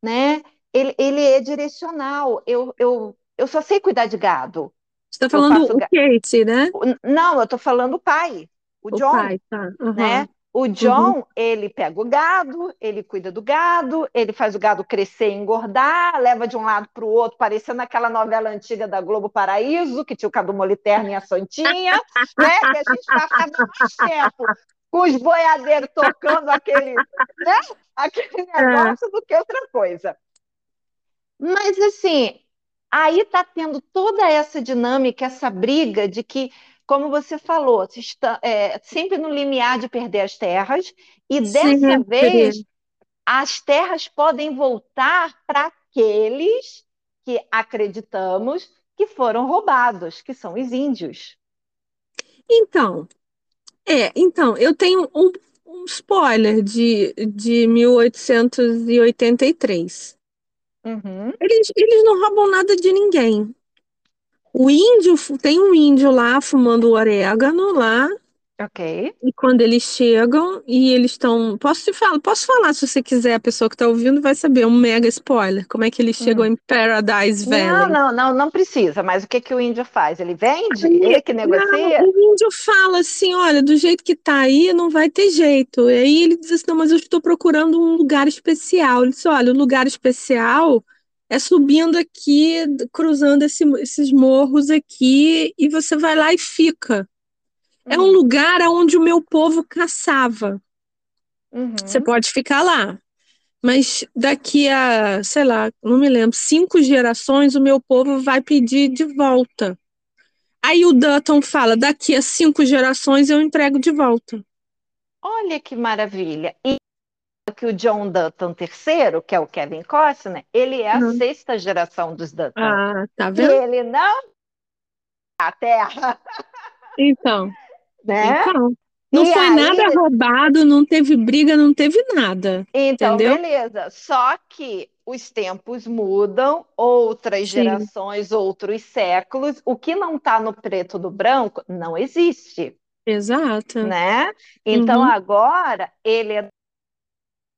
né? Ele, ele é direcional. Eu, eu, eu só sei cuidar de gado. Você está falando o Kate, né? Não, eu estou falando o pai, o, o John, pai, tá. uhum. né? O. John, uhum. ele pega o gado, ele cuida do gado, ele faz o gado crescer e engordar, leva de um lado para o outro, parecendo aquela novela antiga da Globo Paraíso, que tinha o Cadu Moliterno e a Santinha, né? Que a gente passava mais tempo com os boiadeiros tocando aquele, né? aquele é. negócio é. do que outra coisa. Mas, assim, aí está tendo toda essa dinâmica, essa briga de que como você falou, está, é, sempre no limiar de perder as terras, e dessa vez as terras podem voltar para aqueles que acreditamos que foram roubados, que são os índios. Então, é, então, eu tenho um, um spoiler de, de 1883. Uhum. Eles, eles não roubam nada de ninguém. O índio, tem um índio lá fumando orégano lá. Ok. E quando eles chegam e eles estão. Posso te falar? Posso falar se você quiser, a pessoa que está ouvindo vai saber, um mega spoiler. Como é que eles chegam hum. em Paradise Valley? Não, não, não, não precisa. Mas o que, que o índio faz? Ele vende? Aí, ele que negocia? Não, o índio fala assim: olha, do jeito que tá aí, não vai ter jeito. E aí ele diz assim: não, mas eu estou procurando um lugar especial. Ele disse: olha, o lugar especial é subindo aqui, cruzando esse, esses morros aqui, e você vai lá e fica. Uhum. É um uhum. lugar onde o meu povo caçava. Uhum. Você pode ficar lá. Mas daqui a, sei lá, não me lembro, cinco gerações, o meu povo vai pedir de volta. Aí o Dutton fala: daqui a cinco gerações eu entrego de volta. Olha que maravilha. E que o John Dutton III, que é o Kevin Costner, ele é a uhum. sexta geração dos Dutton. Ah, tá vendo? E ele não a terra. Então, né? Então, não e foi aí... nada roubado, não teve briga, não teve nada. Então, entendeu? beleza. Só que os tempos mudam, outras Sim. gerações, outros séculos. O que não está no preto do branco não existe. Exato. Né? Então, uhum. agora, ele é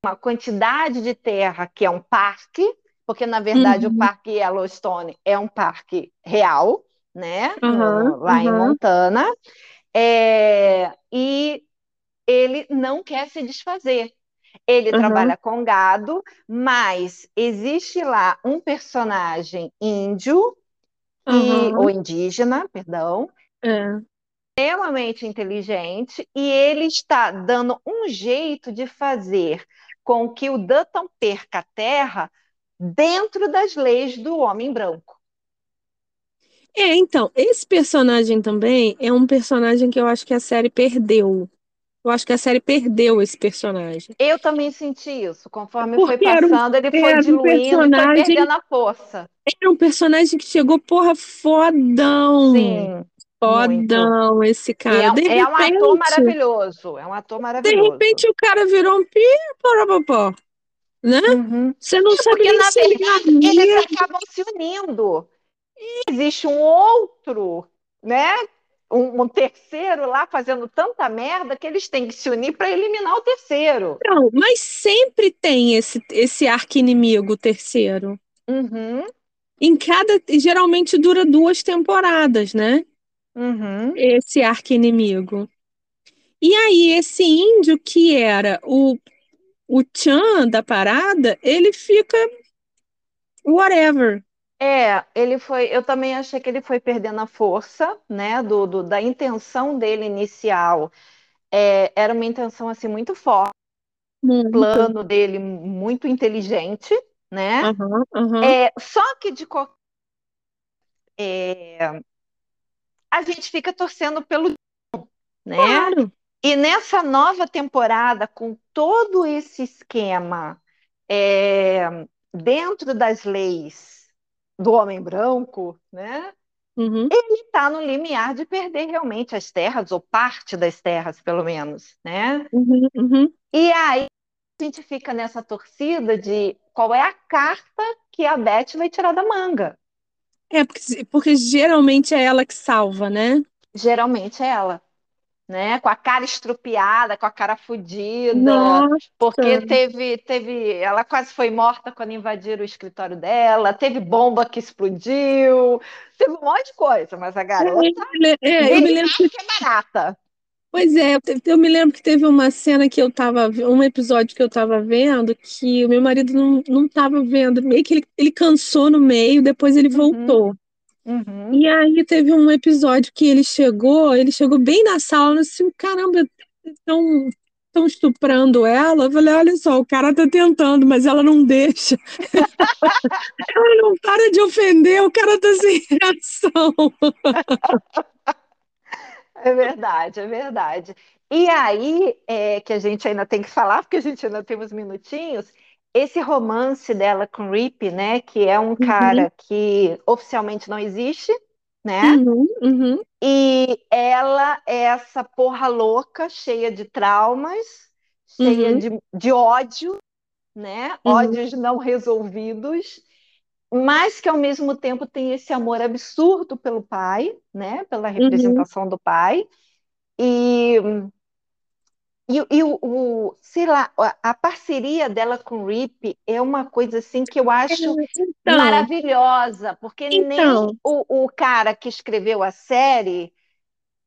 uma quantidade de terra que é um parque, porque na verdade uhum. o Parque Yellowstone é um parque real, né? No, lá em Montana. É, e ele não quer se desfazer. Ele trabalha com gado, mas existe lá um personagem índio e, ou indígena, perdão, é. extremamente inteligente, e ele está dando um jeito de fazer com que o Dutton perca a terra dentro das leis do homem branco. É, então, esse personagem também é um personagem que eu acho que a série perdeu. Eu acho que a série perdeu esse personagem. Eu também senti isso. Conforme Porque foi passando, ele foi diluindo um foi perdendo a força. Era um personagem que chegou, porra, fodão. Sim. Fodão muito. esse cara. É, de é repente, um ator maravilhoso. É um ator maravilhoso. De repente o cara virou um pi, porra, né? Uhum. Você não sabe Porque, na verdade, eles acabam se unindo. E existe um outro, né? Um, um, terceiro lá fazendo tanta merda que eles têm que se unir para eliminar o terceiro. Não, mas sempre tem esse, esse arqui-inimigo terceiro. Uhum. Em cada. Geralmente dura duas temporadas, né? Uhum. Esse arqui-inimigo. E aí, esse índio que era o, o Chan da parada, ele fica whatever. É, ele foi. Eu também achei que ele foi perdendo a força, né? Do, do da intenção dele inicial. É, era uma intenção assim muito forte. Muito. plano dele muito inteligente, né? Uhum, uhum. É, só que de é, a gente fica torcendo pelo né? Claro. E nessa nova temporada, com todo esse esquema é, dentro das leis do homem branco, né? Uhum. Ele está no limiar de perder realmente as terras, ou parte das terras, pelo menos, né? Uhum, uhum. E aí a gente fica nessa torcida de qual é a carta que a Beth vai tirar da manga. É, porque, porque geralmente é ela que salva, né? Geralmente é ela né? Com a cara estrupiada, com a cara fodida, Nossa. porque teve, teve, ela quase foi morta quando invadiram o escritório dela, teve bomba que explodiu, teve um monte de coisa, mas a garota é, é, eu me lembro que... é barata. Pois é, eu me lembro que teve uma cena que eu tava, um episódio que eu tava vendo, que o meu marido não, não tava vendo, meio que ele, ele cansou no meio, depois ele Uhum. voltou. Uhum. E aí teve um episódio que ele chegou, ele chegou bem na sala, assim, caramba, estão estão estuprando ela. Eu falei, olha só, o cara tá tentando, mas ela não deixa. ela não para de ofender, o cara tá sem reação. É verdade, é verdade. E aí, é, que a gente ainda tem que falar, porque a gente ainda tem uns minutinhos, esse romance dela com Rip, né, que é um cara Uhum, que oficialmente não existe, né? uhum, uhum, E ela é essa porra louca, cheia de traumas, cheia uhum, de, de ódio, né? uhum, Ódios não resolvidos, mas que ao mesmo tempo tem esse amor absurdo pelo pai, né? Pela uhum. representação do pai. E, e, e o, o- sei lá, a, parceria dela com o Rip é uma coisa assim que eu acho Então, maravilhosa, porque nem então, o, o cara que escreveu a série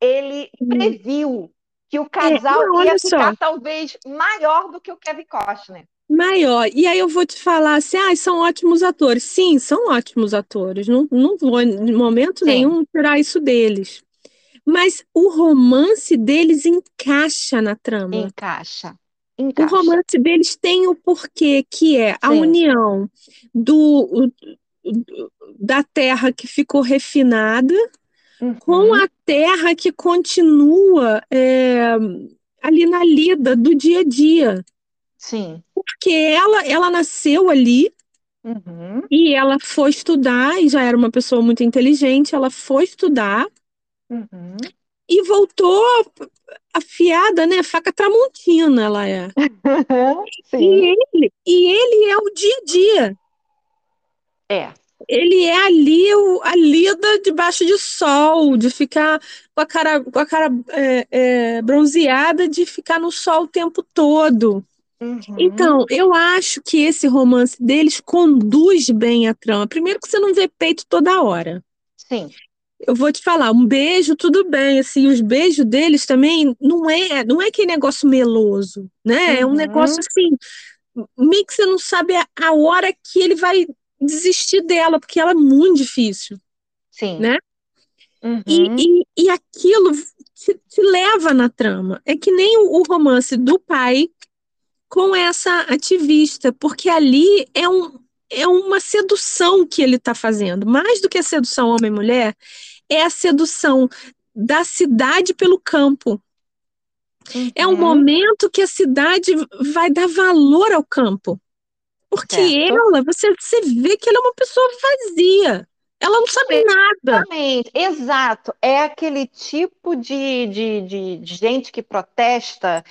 ele hum, previu que o é, casal não, ia olha só, ficar talvez maior do que o Kevin Costner. Maior. E aí eu vou te falar assim, ah, são ótimos atores. Sim, são ótimos atores. Não, não vou em momento Sim, nenhum tirar isso deles. Mas o romance deles encaixa na trama. encaixa, O encaixa. romance deles tem o porquê, que é a Sim, união do, o- da terra que ficou refinada com uhum, a terra que continua é, ali na lida do dia a dia. sim, Porque ela, ela nasceu ali uhum, e ela foi estudar, e já era uma pessoa muito inteligente, ela foi estudar uhum. e voltou afiada, né? Faca tramontina ela é. E ele, e ele é o dia a dia. é. Ele é ali o, a lida debaixo de sol, de ficar com a cara, com a cara é, é, bronzeada, de ficar no sol o tempo todo. Uhum, Então, eu acho que esse romance deles conduz bem a trama. Primeiro que você não vê peito toda hora. sim, eu vou te falar, um beijo, tudo bem, assim, os beijos deles também não é, não é aquele negócio meloso, né? É um Uhum. negócio assim, meio que você não sabe a, a hora que ele vai desistir dela, porque ela é muito difícil, Sim. né? Uhum. E, e, e aquilo te, te leva na trama. É que nem o, o romance do pai com essa ativista, porque ali é, um, é uma sedução que ele está fazendo. Mais do que a sedução homem-mulher, é a sedução da cidade pelo campo. É um Uhum. momento que a cidade vai dar valor ao campo. Porque Certo. ela, você, você vê que ela é uma pessoa vazia. Ela não sabe nada. Exatamente, exato. É aquele tipo de, de, de gente que protesta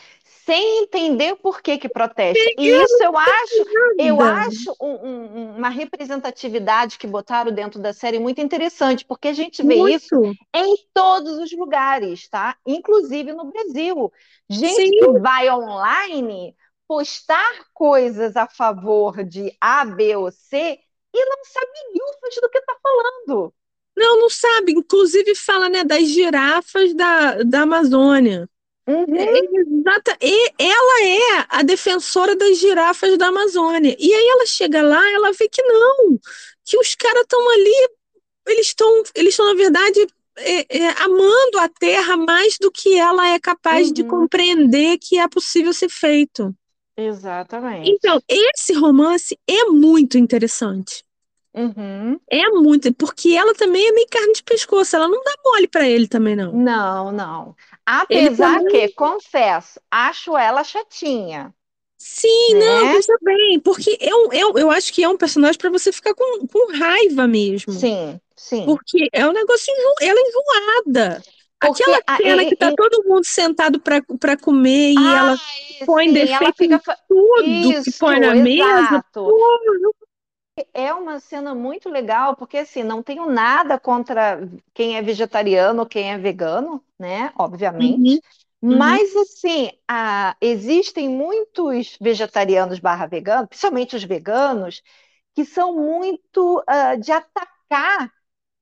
sem entender por que que protesta. E isso eu acho, eu acho um- um- uma representatividade que botaram dentro da série muito interessante, porque a gente vê isso Muito. em todos os lugares, tá? Inclusive no Brasil. Gente Sim. que vai online postar coisas a favor de A, B ou C e não sabe milhufas do que está falando. Não, não sabe. Inclusive fala, né, das girafas da, da Amazônia. Uhum. É, exata, e ela é a defensora das girafas da Amazônia. E aí ela chega lá, ela vê que não, que os caras estão ali, eles estão, eles estão, na verdade, é, é, amando a terra mais do que ela é capaz de Uhum. compreender que é possível ser feito. Exatamente. Então, esse romance é muito interessante. Uhum. É muito, porque ela também é meio carne de pescoço, ela não dá mole pra ele também, não. Não, não. Apesar também- que, confesso, acho ela chatinha, Sim, não, né? veja bem, porque eu, eu, eu acho que é um personagem pra você ficar com, com raiva mesmo. Sim, sim. Porque é um negócio enjo... ela é enjoada. Porque Aquela a- cena e- que tá e- todo mundo sentado pra comer e ela Ai, põe sim, defeito ela fica tudo que Isso, põe na mesa. exato. Pô, não- É uma cena muito legal, porque assim, não tenho nada contra quem é vegetariano quem é vegano, né? Obviamente. Uhum, Mas assim, a- existem muitos vegetarianos barra veganos, principalmente os veganos, que são muito ah, de atacar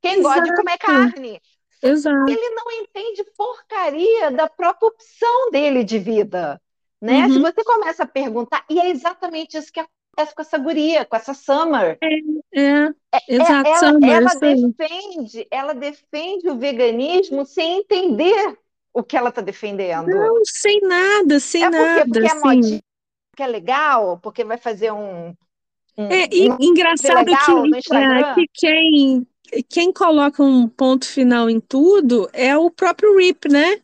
quem gosta de comer Exato. carne. Exato. Ele não entende porcaria da própria opção dele de vida, né? Uhum. Se você começa a perguntar, e é exatamente isso que acontece com essa guria, com essa Summer. É, exato, ela, Summer, ela defende, ela defende o veganismo sem entender o que ela está defendendo. Não, sem nada, sem é porque, nada, porque é assim. modinha, porque é legal, porque vai fazer um, um- É uma engraçado que, é, que quem, quem coloca um ponto final em tudo é o próprio Rip, né?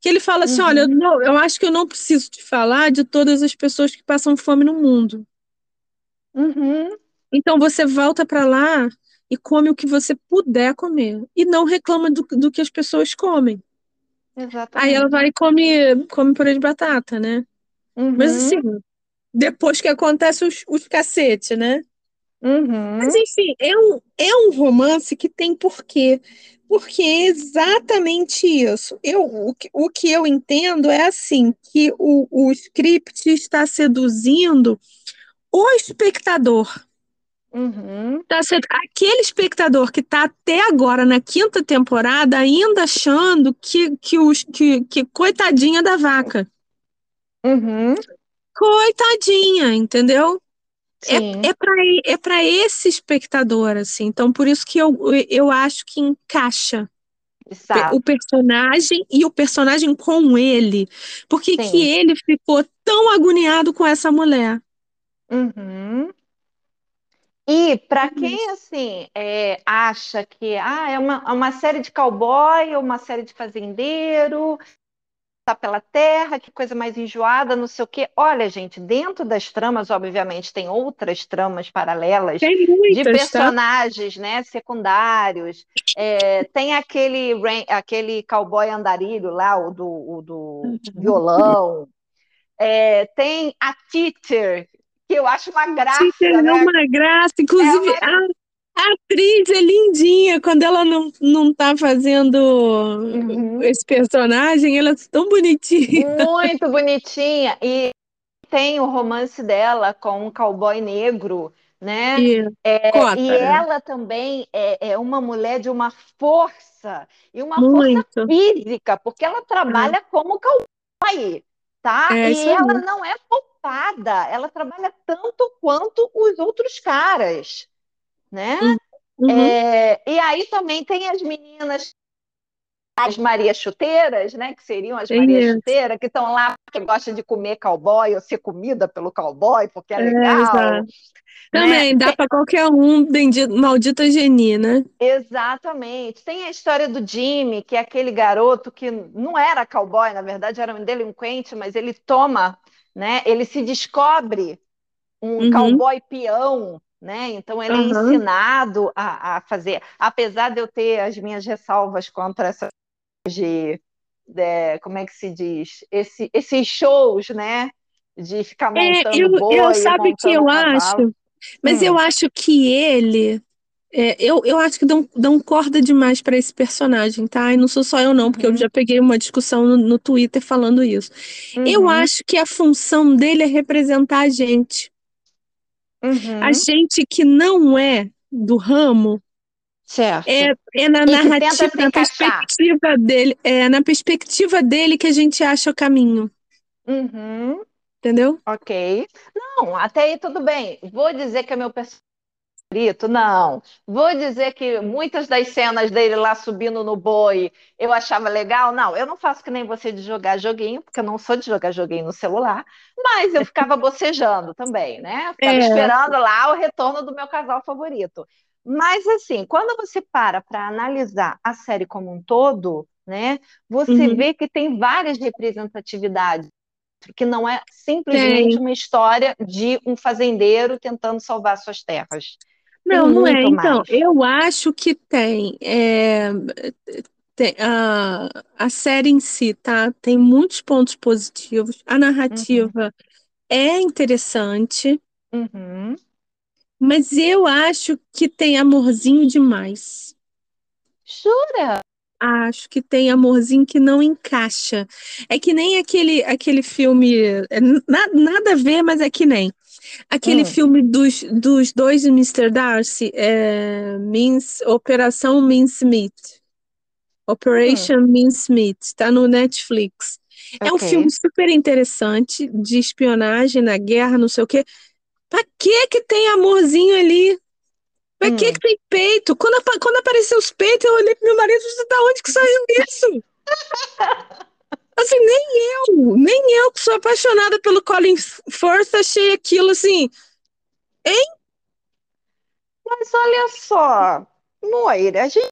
Que ele fala assim: Uhum. olha, eu, não- eu acho que eu não preciso te falar de todas as pessoas que passam fome no mundo. Uhum, Então você volta para lá e come o que você puder comer. E não reclama do, do que as pessoas comem. Aí ela vai e come, come purê de batata, né? Mas Uhum, assim, depois que acontece os, os cacete, né? uhum, Mas enfim, é um, é um romance que tem porquê. Porque é exatamente isso. Eu, o, que- o que eu entendo é assim, que o, o script está seduzindo o espectador. uhum. Tá sed- aquele espectador que está até agora na quinta temporada ainda achando que, que, os, que, que coitadinha da vaca. Uhum, Coitadinha, entendeu? sim, É para é esse espectador, assim. Então, por isso que eu, eu acho que encaixa exato. o personagem e o personagem com ele. Porque que ele ficou tão agoniado com essa mulher. Uhum. E para quem assim é, acha que ah, é uma, é uma série de cowboy ou uma série de fazendeiro, tá pela terra, que coisa mais enjoada, não sei o quê. Olha, gente, dentro das tramas, obviamente, tem outras tramas paralelas de tá? personagens, né, secundários. É, tem aquele, aquele cowboy andarilho lá, o do, o do violão. É, tem a Teacher, que eu acho uma graça, Sim, é né? uma graça. Inclusive, É a, a atriz é lindinha. Quando ela não, não tá fazendo Uhum. esse personagem, ela é tão bonitinha. Muito bonitinha. E tem o romance dela com um cowboy negro, né? E É, cota. e ela também é, é uma mulher de uma força força, e uma Muito. força física, porque ela trabalha é. como cowboy, tá? É, e ela não é poupada, ela trabalha tanto quanto os outros caras, né? Uhum. É, e aí também tem as meninas as Maria Chuteiras, né? Que seriam as Maria Chuteiras, que estão lá, que gostam de comer cowboy ou ser comida pelo cowboy, porque é, é legal. É, Também, né? dá para qualquer um, maldita Geni, né? Exatamente. Tem a história do Jimmy, que é aquele garoto que não era cowboy, na verdade era um delinquente, mas ele toma, né? Ele se descobre um uhum. cowboy peão, né? Então ele uhum. é ensinado a, a, fazer, apesar de eu ter as minhas ressalvas contra essa de, de, como é que se diz? Esse, esses shows, né? De ficar é, montando é, eu, boi, eu sabe que eu cavalo. acho, mas hum. eu acho que ele é, eu, eu acho que dão, dão corda demais para esse personagem, tá? E não sou só eu, não, porque uhum. eu já peguei uma discussão no, no Twitter falando isso. Uhum. Eu acho que a função dele é representar a gente. Uhum. A gente que não é do ramo Certo. É, é na e narrativa, na perspectiva dele, é na perspectiva dele que a gente acha o caminho. Uhum. Entendeu? Ok. Não, até aí tudo bem. Vou dizer que é meu personagem favorito? Não. Vou dizer que muitas das cenas dele lá subindo no boi eu achava legal? Não, eu não faço que nem você de jogar joguinho, porque eu não sou de jogar joguinho no celular, mas eu ficava bocejando também, né? Ficava é. esperando lá o retorno do meu casal favorito. Mas, assim, quando você para para analisar a série como um todo, né, você uhum. vê que tem várias representatividades, que não é simplesmente tem. uma história de um fazendeiro tentando salvar suas terras. Não, não é. Então, eu acho que tem. É, tem a, a série em si, tá? Tem muitos pontos positivos. A narrativa uhum. é interessante. Uhum. Mas eu acho que tem amorzinho demais. Jura? Acho que tem amorzinho que não encaixa. É que nem aquele, aquele filme. É, nada, nada a ver, mas é que nem. Aquele hum. filme dos, dos dois Mr. Darcy, é, Means, Operação Mincemeat. Operation hum. Mincemeat, tá no Netflix. Okay. É um filme super interessante de espionagem na guerra, não sei o quê. Pra que que tem amorzinho ali? Pra hum. que que tem peito? Quando, quando apareceu os peitos, eu olhei pro meu marido e disse, da onde que saiu isso? assim, nem eu, nem eu que sou apaixonada pelo Colin Firth, achei aquilo assim, hein? Mas olha só, Moira, a gente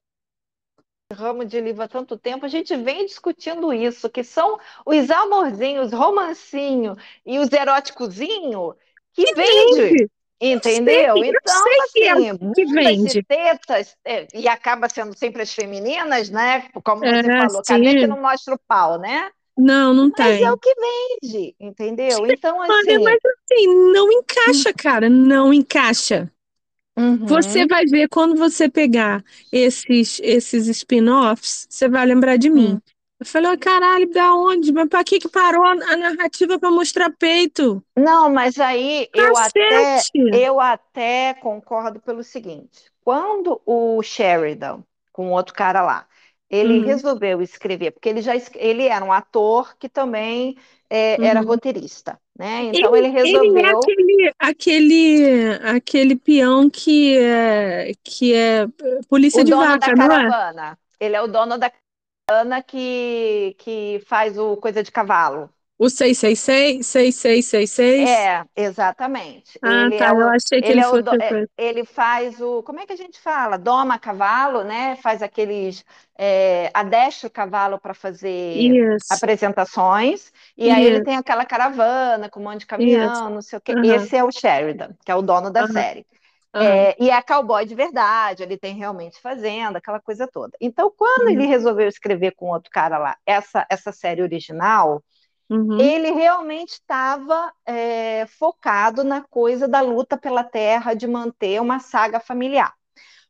ramo de livro há tanto tempo, a gente vem discutindo isso, que são os amorzinhos, romancinho e os eróticozinhos que, que vende. vende. Entendeu? Sei, então, assim, é que vende. tetas, é, e acaba sendo sempre as femininas, né? Como você falou, sim. cadê que não mostra o pau, né? Não, não mas tem. Mas é o que vende, entendeu? Então, assim. Mas assim, não encaixa, cara, não encaixa. Uhum. Você vai ver quando você pegar esses, esses spin-offs, você vai lembrar de mim. Uhum. Eu falei, caralho, da onde? Mas pra que que parou a narrativa para mostrar peito? Não, mas aí eu até, eu até concordo pelo seguinte. Quando o Sheridan, com outro cara lá, ele uhum. resolveu escrever, porque ele já ele era um ator que também é, uhum. era roteirista, né? Então ele, ele resolveu. Ele é aquele, aquele, aquele peão que é, que é polícia o de vaca, não é? Ele é o dono da Ana que, que faz o Coisa de Cavalo. O 666? 6666? É, exatamente. Ah, ele tá. É o, eu achei que ele, ele, é do, é, ele faz o. Como é que a gente fala? Doma cavalo, né? Faz aqueles. É, adestra o cavalo para fazer apresentações. E aí ele tem aquela caravana com um monte de caminhão, não sei o quê. Uhum. Esse é o Sheridan, que é o dono da uhum. série. Uhum. É, e é cowboy de verdade, ele tem realmente fazenda, aquela coisa toda. Então, quando uhum. ele resolveu escrever com outro cara lá essa, essa série original, uhum. ele realmente estava é, focado na coisa da luta pela terra, de manter uma saga familiar.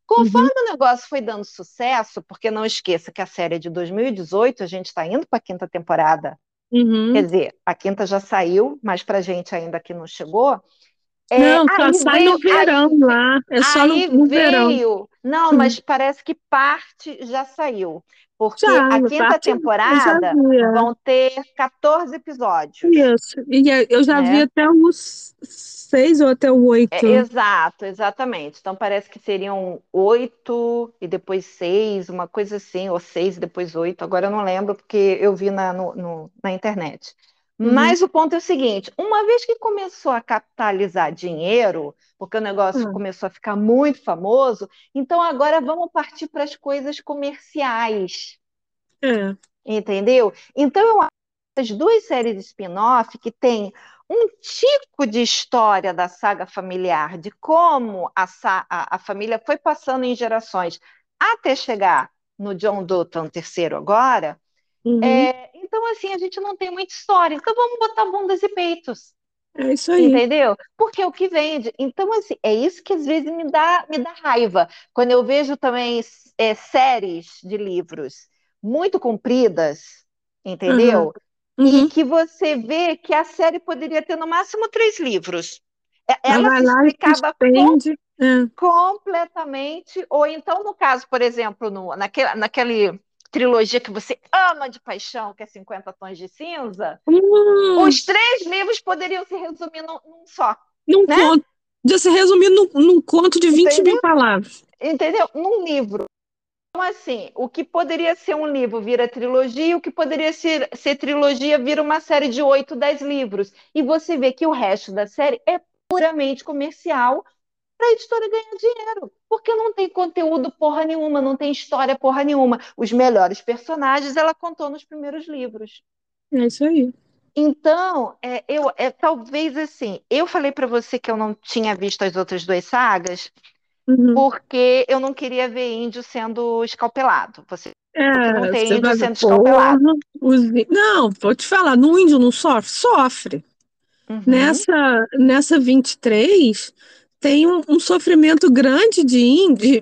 Conforme uhum. o negócio foi dando sucesso, porque não esqueça que a série é de 2018, a gente está indo para a quinta temporada. Uhum. Quer dizer, a quinta já saiu, mas para a gente ainda aqui não chegou. É, não, só sai veio, no verão aí, lá. É só no, no veio, verão. Não, mas parece que parte já saiu. Porque já, a quinta temporada vão ter 14 episódios. Isso. E eu já né? vi até os seis ou até o oito. É, exato, exatamente. Então parece que seriam oito e depois seis, uma coisa assim, ou seis e depois oito. Agora eu não lembro porque eu vi na, no, no, na internet. Uhum. Mas o ponto é o seguinte: uma vez que começou a capitalizar dinheiro, porque o negócio uhum. começou a ficar muito famoso, então agora vamos partir para as coisas comerciais. É. Entendeu? Então eu acho que as duas séries de spin-off que tem um tipo de história da saga familiar, de como a, a, a família foi passando em gerações até chegar no John Dutton terceiro agora. Uhum. É, então, assim, a gente não tem muita história. Então, vamos botar bundas e peitos. É isso aí. Entendeu? Porque é o que vende. Então, assim, é isso que às vezes me dá, me dá raiva. Quando eu vejo também é, séries de livros muito compridas, entendeu? Uhum. Uhum. E que você vê que a série poderia ter no máximo três livros. É, ela se explicava com, é. completamente, ou então, no caso, por exemplo, no, naquele, naquele trilogia que você ama de paixão, que é 50 Tons de Cinza, hum. os três livros poderiam se resumir num, num só. Num né? conto. De se resumir num, num conto de 20 Entendeu? mil palavras. Entendeu? Num livro. Então, assim, o que poderia ser um livro vira trilogia, o que poderia ser, ser trilogia vira uma série de 8, 10 livros. E você vê que o resto da série é puramente comercial, para a editora ganhar dinheiro, porque não tem conteúdo porra nenhuma, não tem história porra nenhuma. Os melhores personagens ela contou nos primeiros livros. É isso aí. Então, é, eu, é, talvez assim, eu falei para você que eu não tinha visto as outras duas sagas, uhum. porque eu não queria ver índio sendo escalpelado. Você é, não tem índio sendo escalpelado. Os... Não, vou te falar, no índio não sofre? Sofre. Uhum. Nessa, nessa 23, tem um, um, sofrimento grande de, de,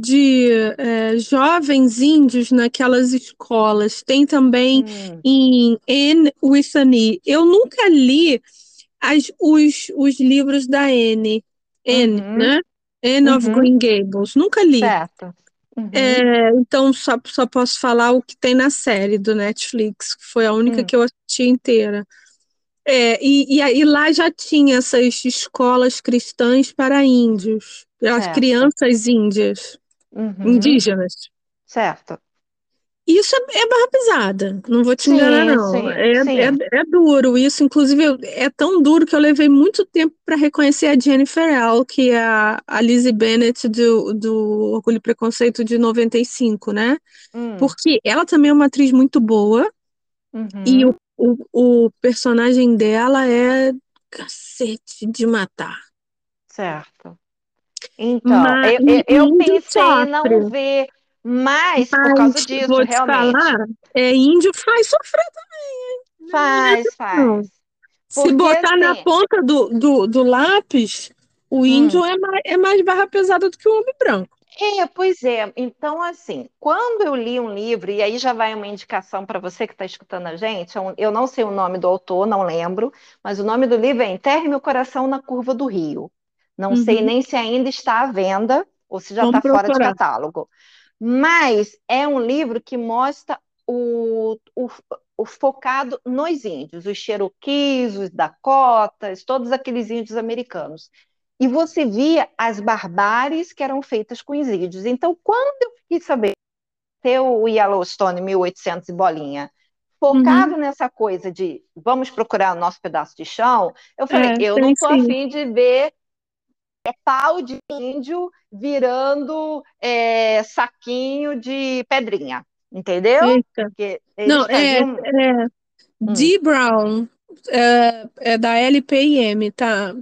de é, jovens índios naquelas escolas. Tem também hum. em N with an E. Eu nunca li as, os, os livros da N, N, uhum. né? N uhum. of Green Gables. Nunca li. Certo. Uhum. É, então, só, só posso falar o que tem na série do Netflix, que foi a única hum. que eu assisti inteira. É, e, e, e, lá já tinha essas escolas cristãs para índios, as crianças índias, uhum. indígenas. Certo. Isso é, é barra pesada, não vou te sim, enganar, não. Sim, é, sim. É, é, duro isso, inclusive é tão duro que eu levei muito tempo para reconhecer a Jennifer L, que é a, a Lizzie Bennett do, do Orgulho e Preconceito de 95, né? Hum. Porque ela também é uma atriz muito boa, uhum. e o o, o personagem dela é cacete de matar. Certo. Então, mas, eu, eu, eu pensei sofre. em não ver mais mas, por causa disso, vou te realmente. Falar, é, índio faz sofrer também, hein? Faz, faz. Se botar assim... na ponta do, do, do lápis, o hum. índio hum. é, mais, é mais barra pesada do que o homem branco. É, pois é. Então, assim, quando eu li um livro, e aí já vai uma indicação para você que está escutando a gente, é eu não sei o nome do autor, não lembro, mas o nome do livro é Enterre Meu Coração na Curva do Rio. Não uhum. sei nem se ainda está à venda ou se já está fora de catálogo. Mas é um livro que mostra o, o, o, focado nos índios, os Cherokees, os Dakotas, todos aqueles índios americanos e você via as barbáries que eram feitas com os índios. Então, quando eu fiquei sabendo ter o Yellowstone 1800 e bolinha, focado uhum. nessa coisa de vamos procurar o nosso pedaço de chão, eu falei, é, eu não estou afim de ver é pau de índio virando é, saquinho de pedrinha, entendeu? Não, é, é, hum. D. Brown, é, é da LPM, tá?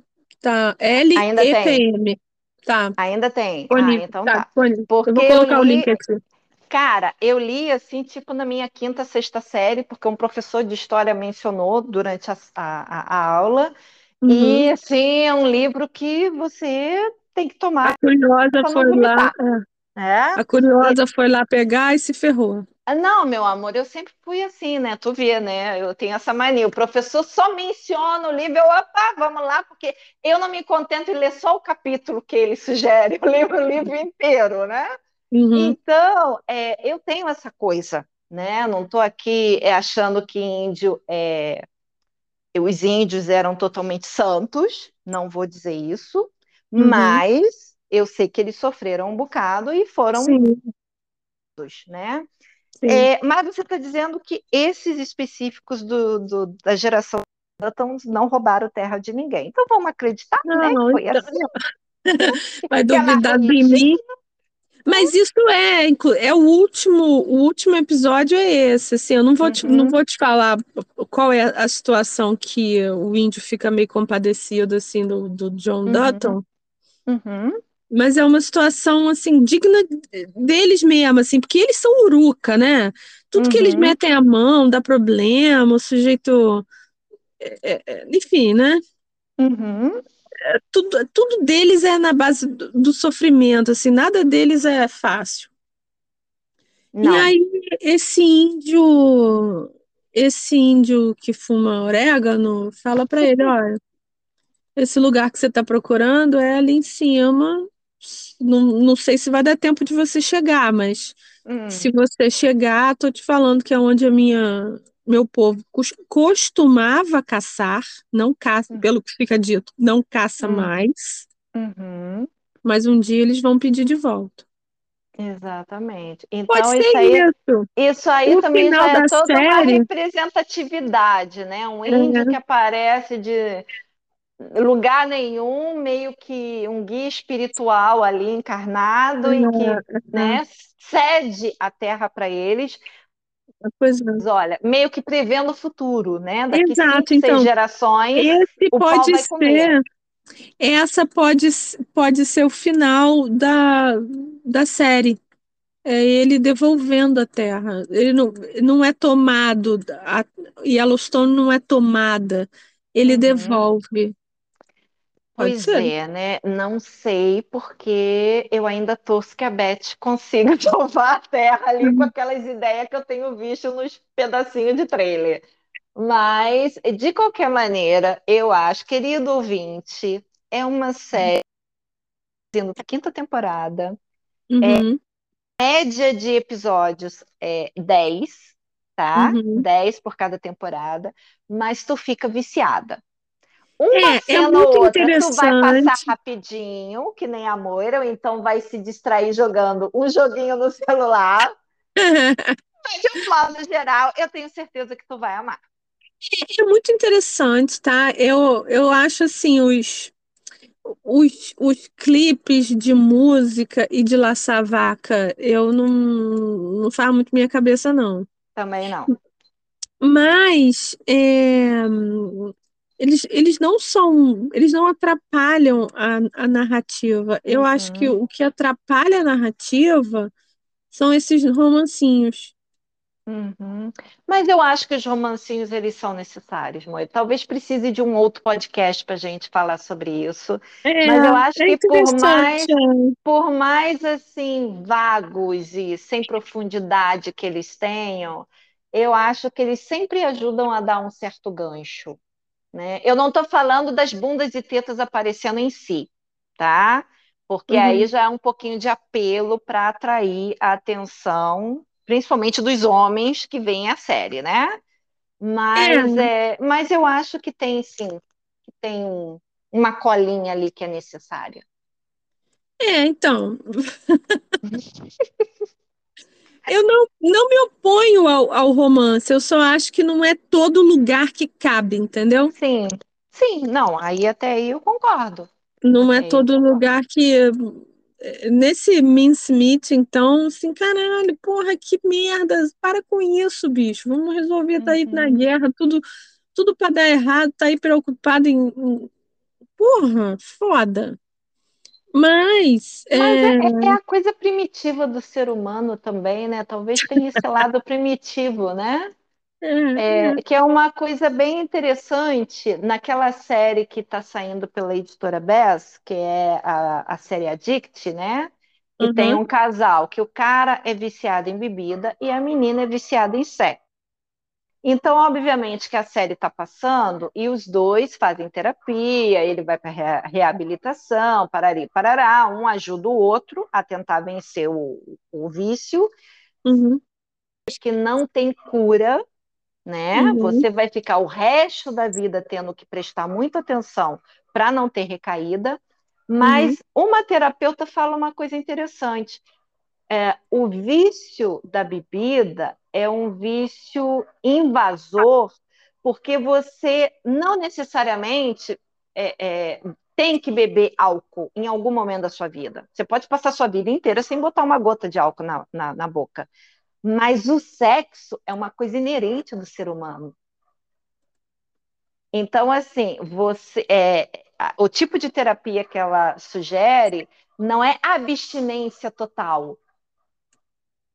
Tá. L Ainda e tem. Tá. Ainda tem. ah, então tá. tá. Porque eu vou colocar eu li, o link aqui. Cara, eu li assim, tipo, na minha quinta, sexta série, porque um professor de história mencionou durante a, a, a aula. Uhum. E, assim, é um livro que você tem que tomar. A curiosa foi lá. É. É? A curiosa e... foi lá pegar e se ferrou. Não, meu amor, eu sempre fui assim, né? Tu vê, né? Eu tenho essa mania. O professor só menciona o livro, eu, opa, vamos lá, porque eu não me contento em ler só o capítulo que ele sugere, eu leio o livro inteiro, né? Uhum. Então, é, eu tenho essa coisa, né? Não estou aqui é, achando que índio é, os índios eram totalmente santos, não vou dizer isso, Uhum. mas eu sei que eles sofreram um bocado e foram Sim, né? Sim. É, mas você está dizendo que esses específicos do, do- da geração não roubaram terra de ninguém. Então vamos acreditar, né? Que Não, foi então, assim, vai duvidar de mim. Mas isso é, é o último, o último episódio é esse, assim, eu não vou te, não Uhum, vou te falar qual é a situação que o índio fica meio compadecido, assim, do, do John uhum, Dutton, uhum, mas é uma situação, assim, digna deles mesmo, assim, porque eles são uruca, né? Tudo que eles uhum, metem a mão dá problema, o sujeito, é, é, enfim, né? uhum. Tudo, tudo deles é na base do, do sofrimento, assim, nada deles é fácil. E Não. aí, esse índio, esse índio que fuma orégano, fala para ele, olha, esse lugar que você está procurando é ali em cima. Não, não sei se vai dar tempo de você chegar, mas Hum, se você chegar, tô te falando que é onde a minha, meu povo cos- costumava caçar, não caça, hum, pelo que fica dito, não caça hum, mais, uhum. mas um dia eles vão pedir de volta. Exatamente. Pode Então, ser isso aí, isso. isso aí O também já é da toda uma série, representatividade, né? Um índio que aparece de lugar nenhum, meio que um guia espiritual ali encarnado e que, é, né, cede a terra para eles, Pois é. olha, meio que prevendo o futuro, né? Daqui cinco, Exato, seis então, gerações, esse pode vai comer. ser, essa pode, pode ser o final da, da série. É ele devolvendo a terra. Ele não, não é tomado, a Yellowstone não é tomada, ele Uhum. devolve. Pode Pois ser. é, né? Não sei porque eu ainda torço que a Beth consiga salvar a terra ali com Uhum. aquelas ideias que eu tenho visto nos pedacinhos de trailer. Mas, de qualquer maneira, eu acho, querido ouvinte, é uma série da quinta temporada, Uhum. média de episódios é 10, tá? Uhum. 10 por cada temporada, mas tu fica viciada. Uma É, é cena muito ou outra, tu vai passar interessante. rapidinho, que nem a Moira, ou então vai se distrair jogando um joguinho no celular. Mas, de um modo geral, eu tenho certeza que tu vai amar. É muito interessante, tá? Eu, eu acho assim, os, os, os clipes de música e de laçar vaca, eu não, não faz muito minha cabeça, não. Também não. Mas é, eles, eles não são, eles não atrapalham a, a narrativa. Eu acho que Uhum, o que atrapalha a narrativa são esses romancinhos. uhum. Mas eu acho que os romancinhos eles são necessários, Moira. Talvez precise de um outro podcast para a gente falar sobre isso. É, Mas eu acho é que por mais, por mais assim vagos e sem profundidade que eles tenham, eu acho que eles sempre ajudam a dar um certo gancho. Né? Eu não estou falando das bundas e tetas aparecendo em si, tá? Porque aí Uhum. já é um pouquinho de apelo para atrair a atenção, principalmente dos homens que veem a série, né? Mas, É, é, mas eu acho que tem sim, que tem um- uma colinha ali que é necessária. é, então. Eu não, não me oponho ao, ao romance, eu só acho que não é todo lugar que cabe, entendeu? Sim, sim, não, aí até aí eu concordo. Não é Até eu todo lugar que. Nesse mincemeat, então, assim, caralho, porra, que merda, para com isso, bicho. Vamos resolver, tá aí na Uhum. guerra, tudo, tudo para dar errado, tá aí preocupado em- Porra, foda. Mas, Mas é, é, é a coisa primitiva do ser humano também, né? Talvez tenha esse lado primitivo, né? é, É, é, que é uma coisa bem interessante naquela série que está saindo pela editora Bess, que é a, a série Addict, né? que uhum. tem um casal que o cara é viciado em bebida e a menina é viciada em sexo. Então, obviamente que a série está passando e os dois fazem terapia, ele vai para reabilitação, parari, parará, um ajuda o outro a tentar vencer o, o vício. Uhum. Que não tem cura, né? Uhum. Você vai ficar o resto da vida tendo que prestar muita atenção para não ter recaída. Mas uhum. uma terapeuta fala uma coisa interessante. É, o vício da bebida é um vício invasor, porque você não necessariamente é, é, tem que beber álcool em algum momento da sua vida. Você pode passar sua vida inteira sem botar uma gota de álcool na, na, na boca. Mas o sexo é uma coisa inerente do ser humano. Então, assim, você é, o tipo de terapia que ela sugere não é abstinência total.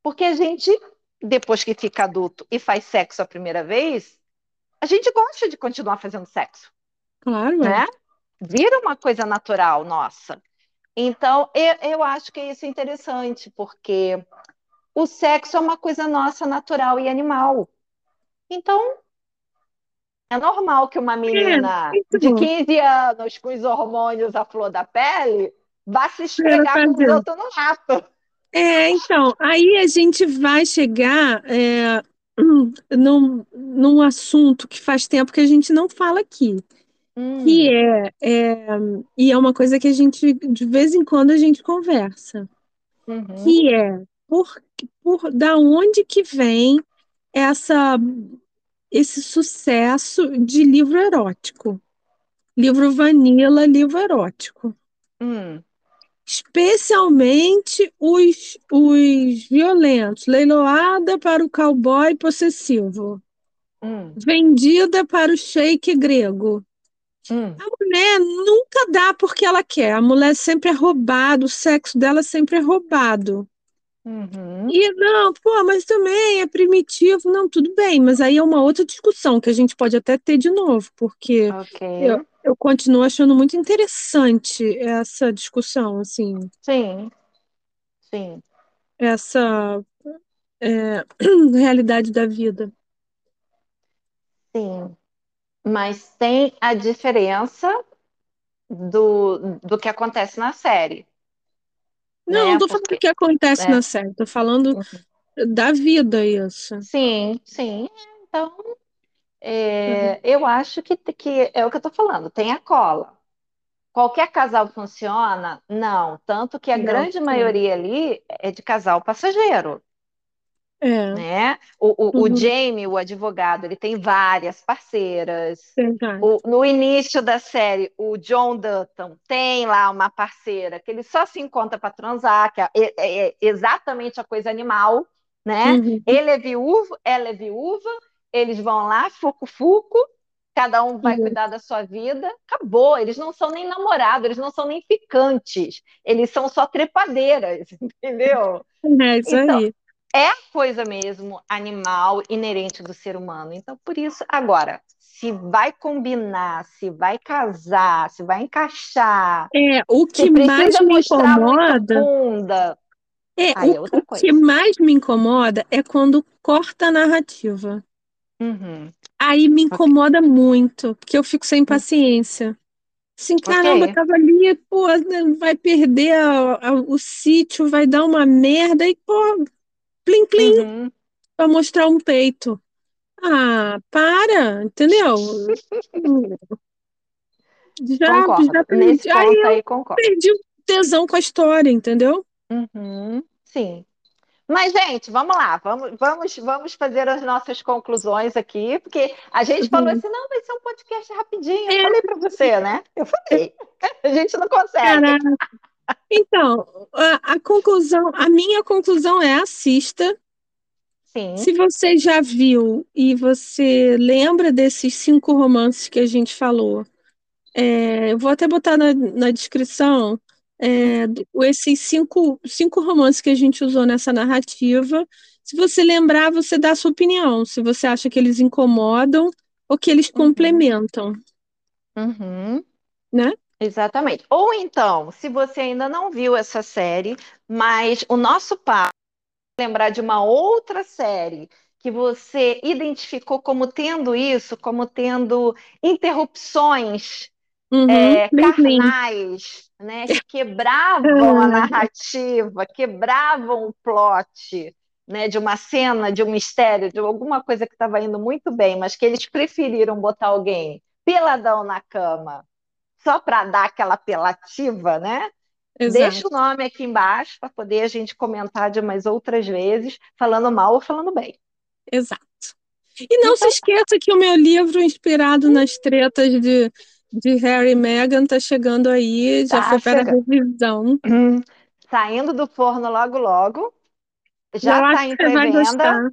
Porque a gente, depois que fica adulto e faz sexo a primeira vez, a gente gosta de continuar fazendo sexo. Claro. Né? Vira uma coisa natural nossa. Então, eu, eu acho que isso é interessante, porque o sexo é uma coisa nossa natural e animal. Então, é normal que uma menina é, de 15 anos, com os hormônios à flor da pele, vá se esfregar com o outro no rato. É, então, aí a gente vai chegar é, num, num assunto que faz tempo que a gente não fala aqui. Hum. Que é, é, e é uma coisa que a gente, de vez em quando, a gente conversa. Uhum. Que é por, por da onde que vem essa esse sucesso de livro erótico. Livro vanilla, livro erótico. Hum. Especialmente os, os violentos. Leiloada para o cowboy possessivo. Hum. Vendida para o sheik grego. Hum. A mulher nunca dá porque ela quer. A mulher sempre é roubada, o sexo dela sempre é roubado. Uhum. E não, pô, mas também é primitivo. Não, tudo bem, mas aí é uma outra discussão que a gente pode até ter de novo, porque okay. eu, eu continuo achando muito interessante essa discussão, assim. Sim, sim. Essa é, realidade da vida. Sim, mas tem a diferença do, do que acontece na série. Não, né? não tô falando o que acontece é. na série, tô falando uhum. da vida isso. Sim, sim. Então, é, uhum. eu acho que, que é o que eu tô falando, tem a cola. Qualquer casal funciona? Não. Tanto que a não, grande sim. maioria ali é de casal passageiro. É. Né? O, o, uhum. o, Jamie, o advogado, ele tem várias parceiras. O, no início da série, o John Dutton tem lá uma parceira que ele só se encontra para transar, que é, é, é, exatamente a coisa animal, né? Uhum. Ele é viúvo, ela é viúva, eles vão lá, fuco-fuco, cada um vai uhum. cuidar da sua vida, acabou. Eles não são nem namorados, eles não são nem picantes, eles são só trepadeiras, entendeu? É isso então, aí é a coisa mesmo animal inerente do ser humano. Então, por isso, agora, se vai combinar, se vai casar, se vai encaixar. É, o que mais me incomoda. É, o, é o que mais me incomoda é quando corta a narrativa. Uhum. Aí me incomoda okay. muito, porque eu fico sem paciência. Assim, caramba, okay. tava ali, pô, vai perder a, a, o sítio, vai dar uma merda, e, pô, plim, plim, uhum. para mostrar um peito. Ah, para, entendeu? já, concordo. já perdi. Nesse aí, aí, concordo. perdi o tesão com a história, entendeu? Uhum. Sim. Mas, gente, vamos lá, vamos, vamos, vamos fazer as nossas conclusões aqui, porque a gente uhum. falou assim: não, vai ser um podcast rapidinho. Eu é. falei para você, né? Eu falei, a gente não consegue. Caraca. Então, a, a, conclusão, a minha conclusão é assista. Sim. Se você já viu e você lembra desses cinco romances que a gente falou, é, eu vou até botar na, na descrição é, esses cinco, cinco romances que a gente usou nessa narrativa. Se você lembrar, você dá a sua opinião, se você acha que eles incomodam ou que eles uhum. complementam. Uhum. Né? Exatamente. Ou então, se você ainda não viu essa série, mas o nosso pai lembrar de uma outra série que você identificou como tendo isso, como tendo interrupções Uhum, é, bem carnais, né, que quebravam a narrativa, quebravam o plot, né, de uma cena, de um mistério, de alguma coisa que estava indo muito bem, mas que eles preferiram botar alguém peladão na cama, só para dar aquela apelativa, né? Exato. Deixa o nome aqui embaixo para poder a gente comentar de umas outras vezes, falando mal ou falando bem. Exato. E não se esqueça que o meu livro, inspirado nas tretas de, de Harry e Meghan, está chegando aí, já Tá foi para chegando. revisão. Hum, Saindo do forno logo logo. Já está em pré-venda.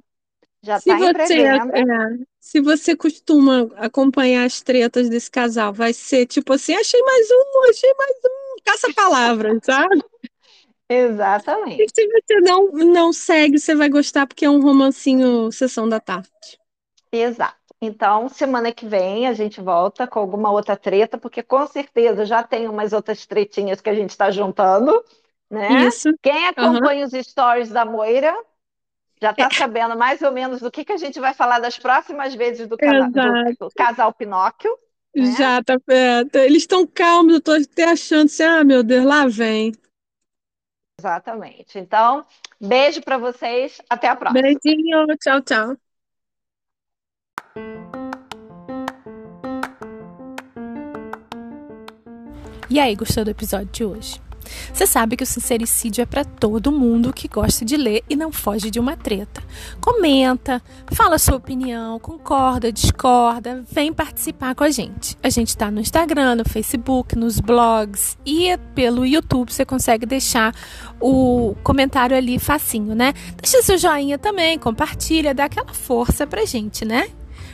Já Se está em você, pré-venda. é, se você costuma acompanhar as tretas desse casal, vai ser tipo assim, achei mais um, achei mais um, caça-palavras, sabe? E Exatamente. se você não, não segue, você vai gostar porque é um romancinho sessão da tarde. Exato. Então, semana que vem a gente volta com alguma outra treta, porque com certeza já tem umas outras tretinhas que a gente está juntando, né? Isso. Quem acompanha os stories da Moira já está sabendo mais ou menos do que, que a gente vai falar das próximas vezes do, do- do casal Pinóquio. né? Já tá, é, tá- eles estão calmos, eu tô até achando assim, ah, meu Deus, lá vem. Exatamente. Então, beijo para vocês. Até a próxima. Beijinho, tchau, tchau. E aí, gostou do episódio de hoje? Você sabe que o sincericídio é para todo mundo que gosta de ler e não foge de uma treta. Comenta, fala sua opinião, concorda, discorda, vem participar com a gente. A gente está no Instagram, no Facebook, nos blogs e pelo YouTube você consegue deixar o comentário ali facinho, né? Deixa seu joinha também, compartilha, dá aquela força pra gente, né?